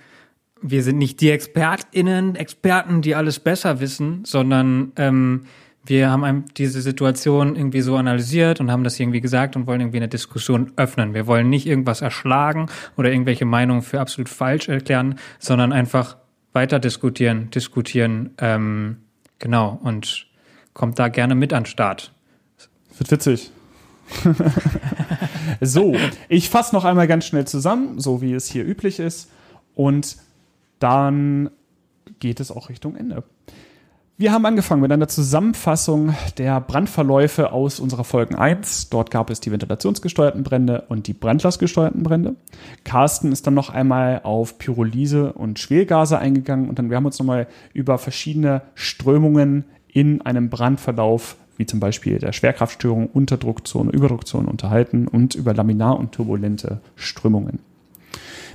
wir sind nicht die ExpertInnen, Experten, die alles besser wissen, sondern ähm, wir haben diese Situation irgendwie so analysiert und haben das irgendwie gesagt und wollen irgendwie eine Diskussion öffnen. Wir wollen nicht irgendwas erschlagen oder irgendwelche Meinungen für absolut falsch erklären, sondern einfach weiter diskutieren, diskutieren, ähm, genau, und kommt da gerne mit an den Start. Wird witzig. *laughs* so, ich fasse noch einmal ganz schnell zusammen, so wie es hier üblich ist, und dann geht es auch Richtung Ende. Wir haben angefangen mit einer Zusammenfassung der Brandverläufe aus unserer Folgen 1. Dort gab es die ventilationsgesteuerten Brände und die brandlastgesteuerten Brände. Carsten ist dann noch einmal auf Pyrolyse und Schwelgase eingegangen und dann wir haben uns nochmal über verschiedene Strömungen in einem Brandverlauf wie zum Beispiel der Schwerkraftstörung, Unterdruckzone, Überdruckzone unterhalten und über laminar und turbulente Strömungen.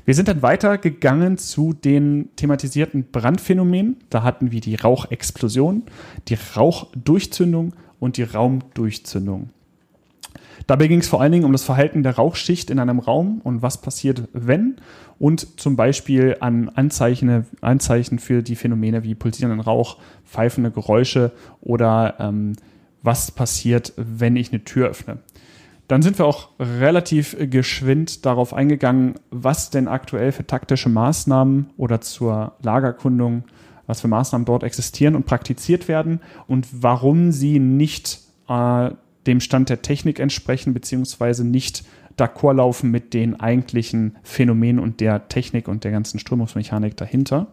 Wir sind dann weitergegangen zu den thematisierten Brandphänomenen. Da hatten wir die Rauchexplosion, die Rauchdurchzündung und die Raumdurchzündung. Dabei ging es vor allen Dingen um das Verhalten der Rauchschicht in einem Raum und was passiert, wenn und zum Beispiel an Anzeichen, Anzeichen für die Phänomene wie pulsierenden Rauch, pfeifende Geräusche oder ähm, was passiert, wenn ich eine Tür öffne. Dann sind wir auch relativ geschwind darauf eingegangen, was denn aktuell für taktische Maßnahmen oder zur Lagerkundung, was für Maßnahmen dort existieren und praktiziert werden und warum sie nicht äh, dem Stand der Technik entsprechen, beziehungsweise nicht d'accord laufen mit den eigentlichen Phänomenen und der Technik und der ganzen Strömungsmechanik dahinter.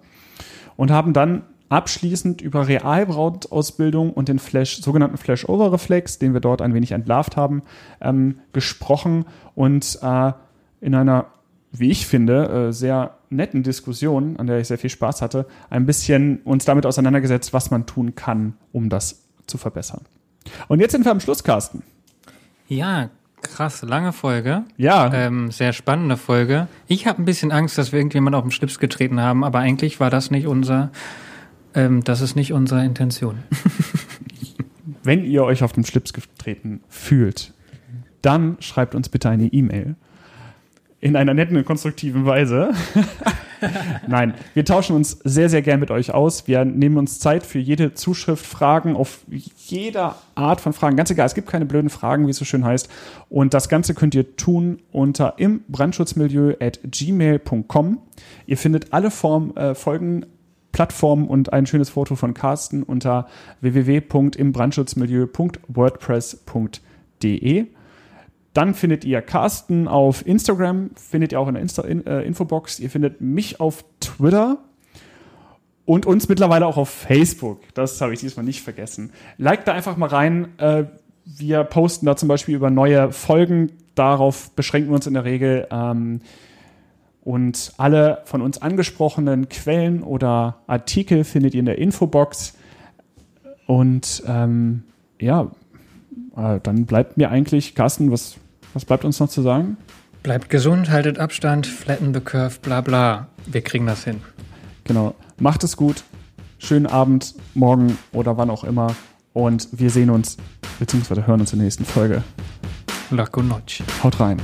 Und haben dann abschließend über Realbrautausbildung und den Flash, sogenannten Flash-Over-Reflex, den wir dort ein wenig entlarvt haben, ähm, gesprochen und äh, in einer, wie ich finde, äh, sehr netten Diskussion, an der ich sehr viel Spaß hatte, ein bisschen uns damit auseinandergesetzt, was man tun kann, um das zu verbessern. Und jetzt sind wir am Schluss, Carsten. Ja, krass, lange Folge. Ja. Ähm, sehr spannende Folge. Ich habe ein bisschen Angst, dass wir irgendjemand auf den Schlips getreten haben, aber eigentlich war das nicht unser ähm, das ist nicht unsere Intention. *laughs* Wenn ihr euch auf dem Schlips getreten fühlt, dann schreibt uns bitte eine E-Mail. In einer netten und konstruktiven Weise. *laughs* Nein, wir tauschen uns sehr, sehr gern mit euch aus. Wir nehmen uns Zeit für jede Zuschrift, Fragen auf jeder Art von Fragen. Ganz egal, es gibt keine blöden Fragen, wie es so schön heißt. Und das Ganze könnt ihr tun unter im Brandschutzmilieu at gmail.com. Ihr findet alle Form, äh, Folgen Plattform und ein schönes Foto von Carsten unter www.imbrandschutzmilieu.wordpress.de. Dann findet ihr Carsten auf Instagram, findet ihr auch in der Insta in, äh, Infobox. Ihr findet mich auf Twitter und uns mittlerweile auch auf Facebook. Das habe ich diesmal nicht vergessen. Like da einfach mal rein. Äh, wir posten da zum Beispiel über neue Folgen. Darauf beschränken wir uns in der Regel. Ähm, und alle von uns angesprochenen Quellen oder Artikel findet ihr in der Infobox. Und ähm, ja, äh, dann bleibt mir eigentlich, Carsten, was, was bleibt uns noch zu sagen? Bleibt gesund, haltet Abstand, flatten the curve, bla bla. Wir kriegen das hin. Genau. Macht es gut. Schönen Abend, morgen oder wann auch immer. Und wir sehen uns, beziehungsweise hören uns in der nächsten Folge. La noche. Haut rein.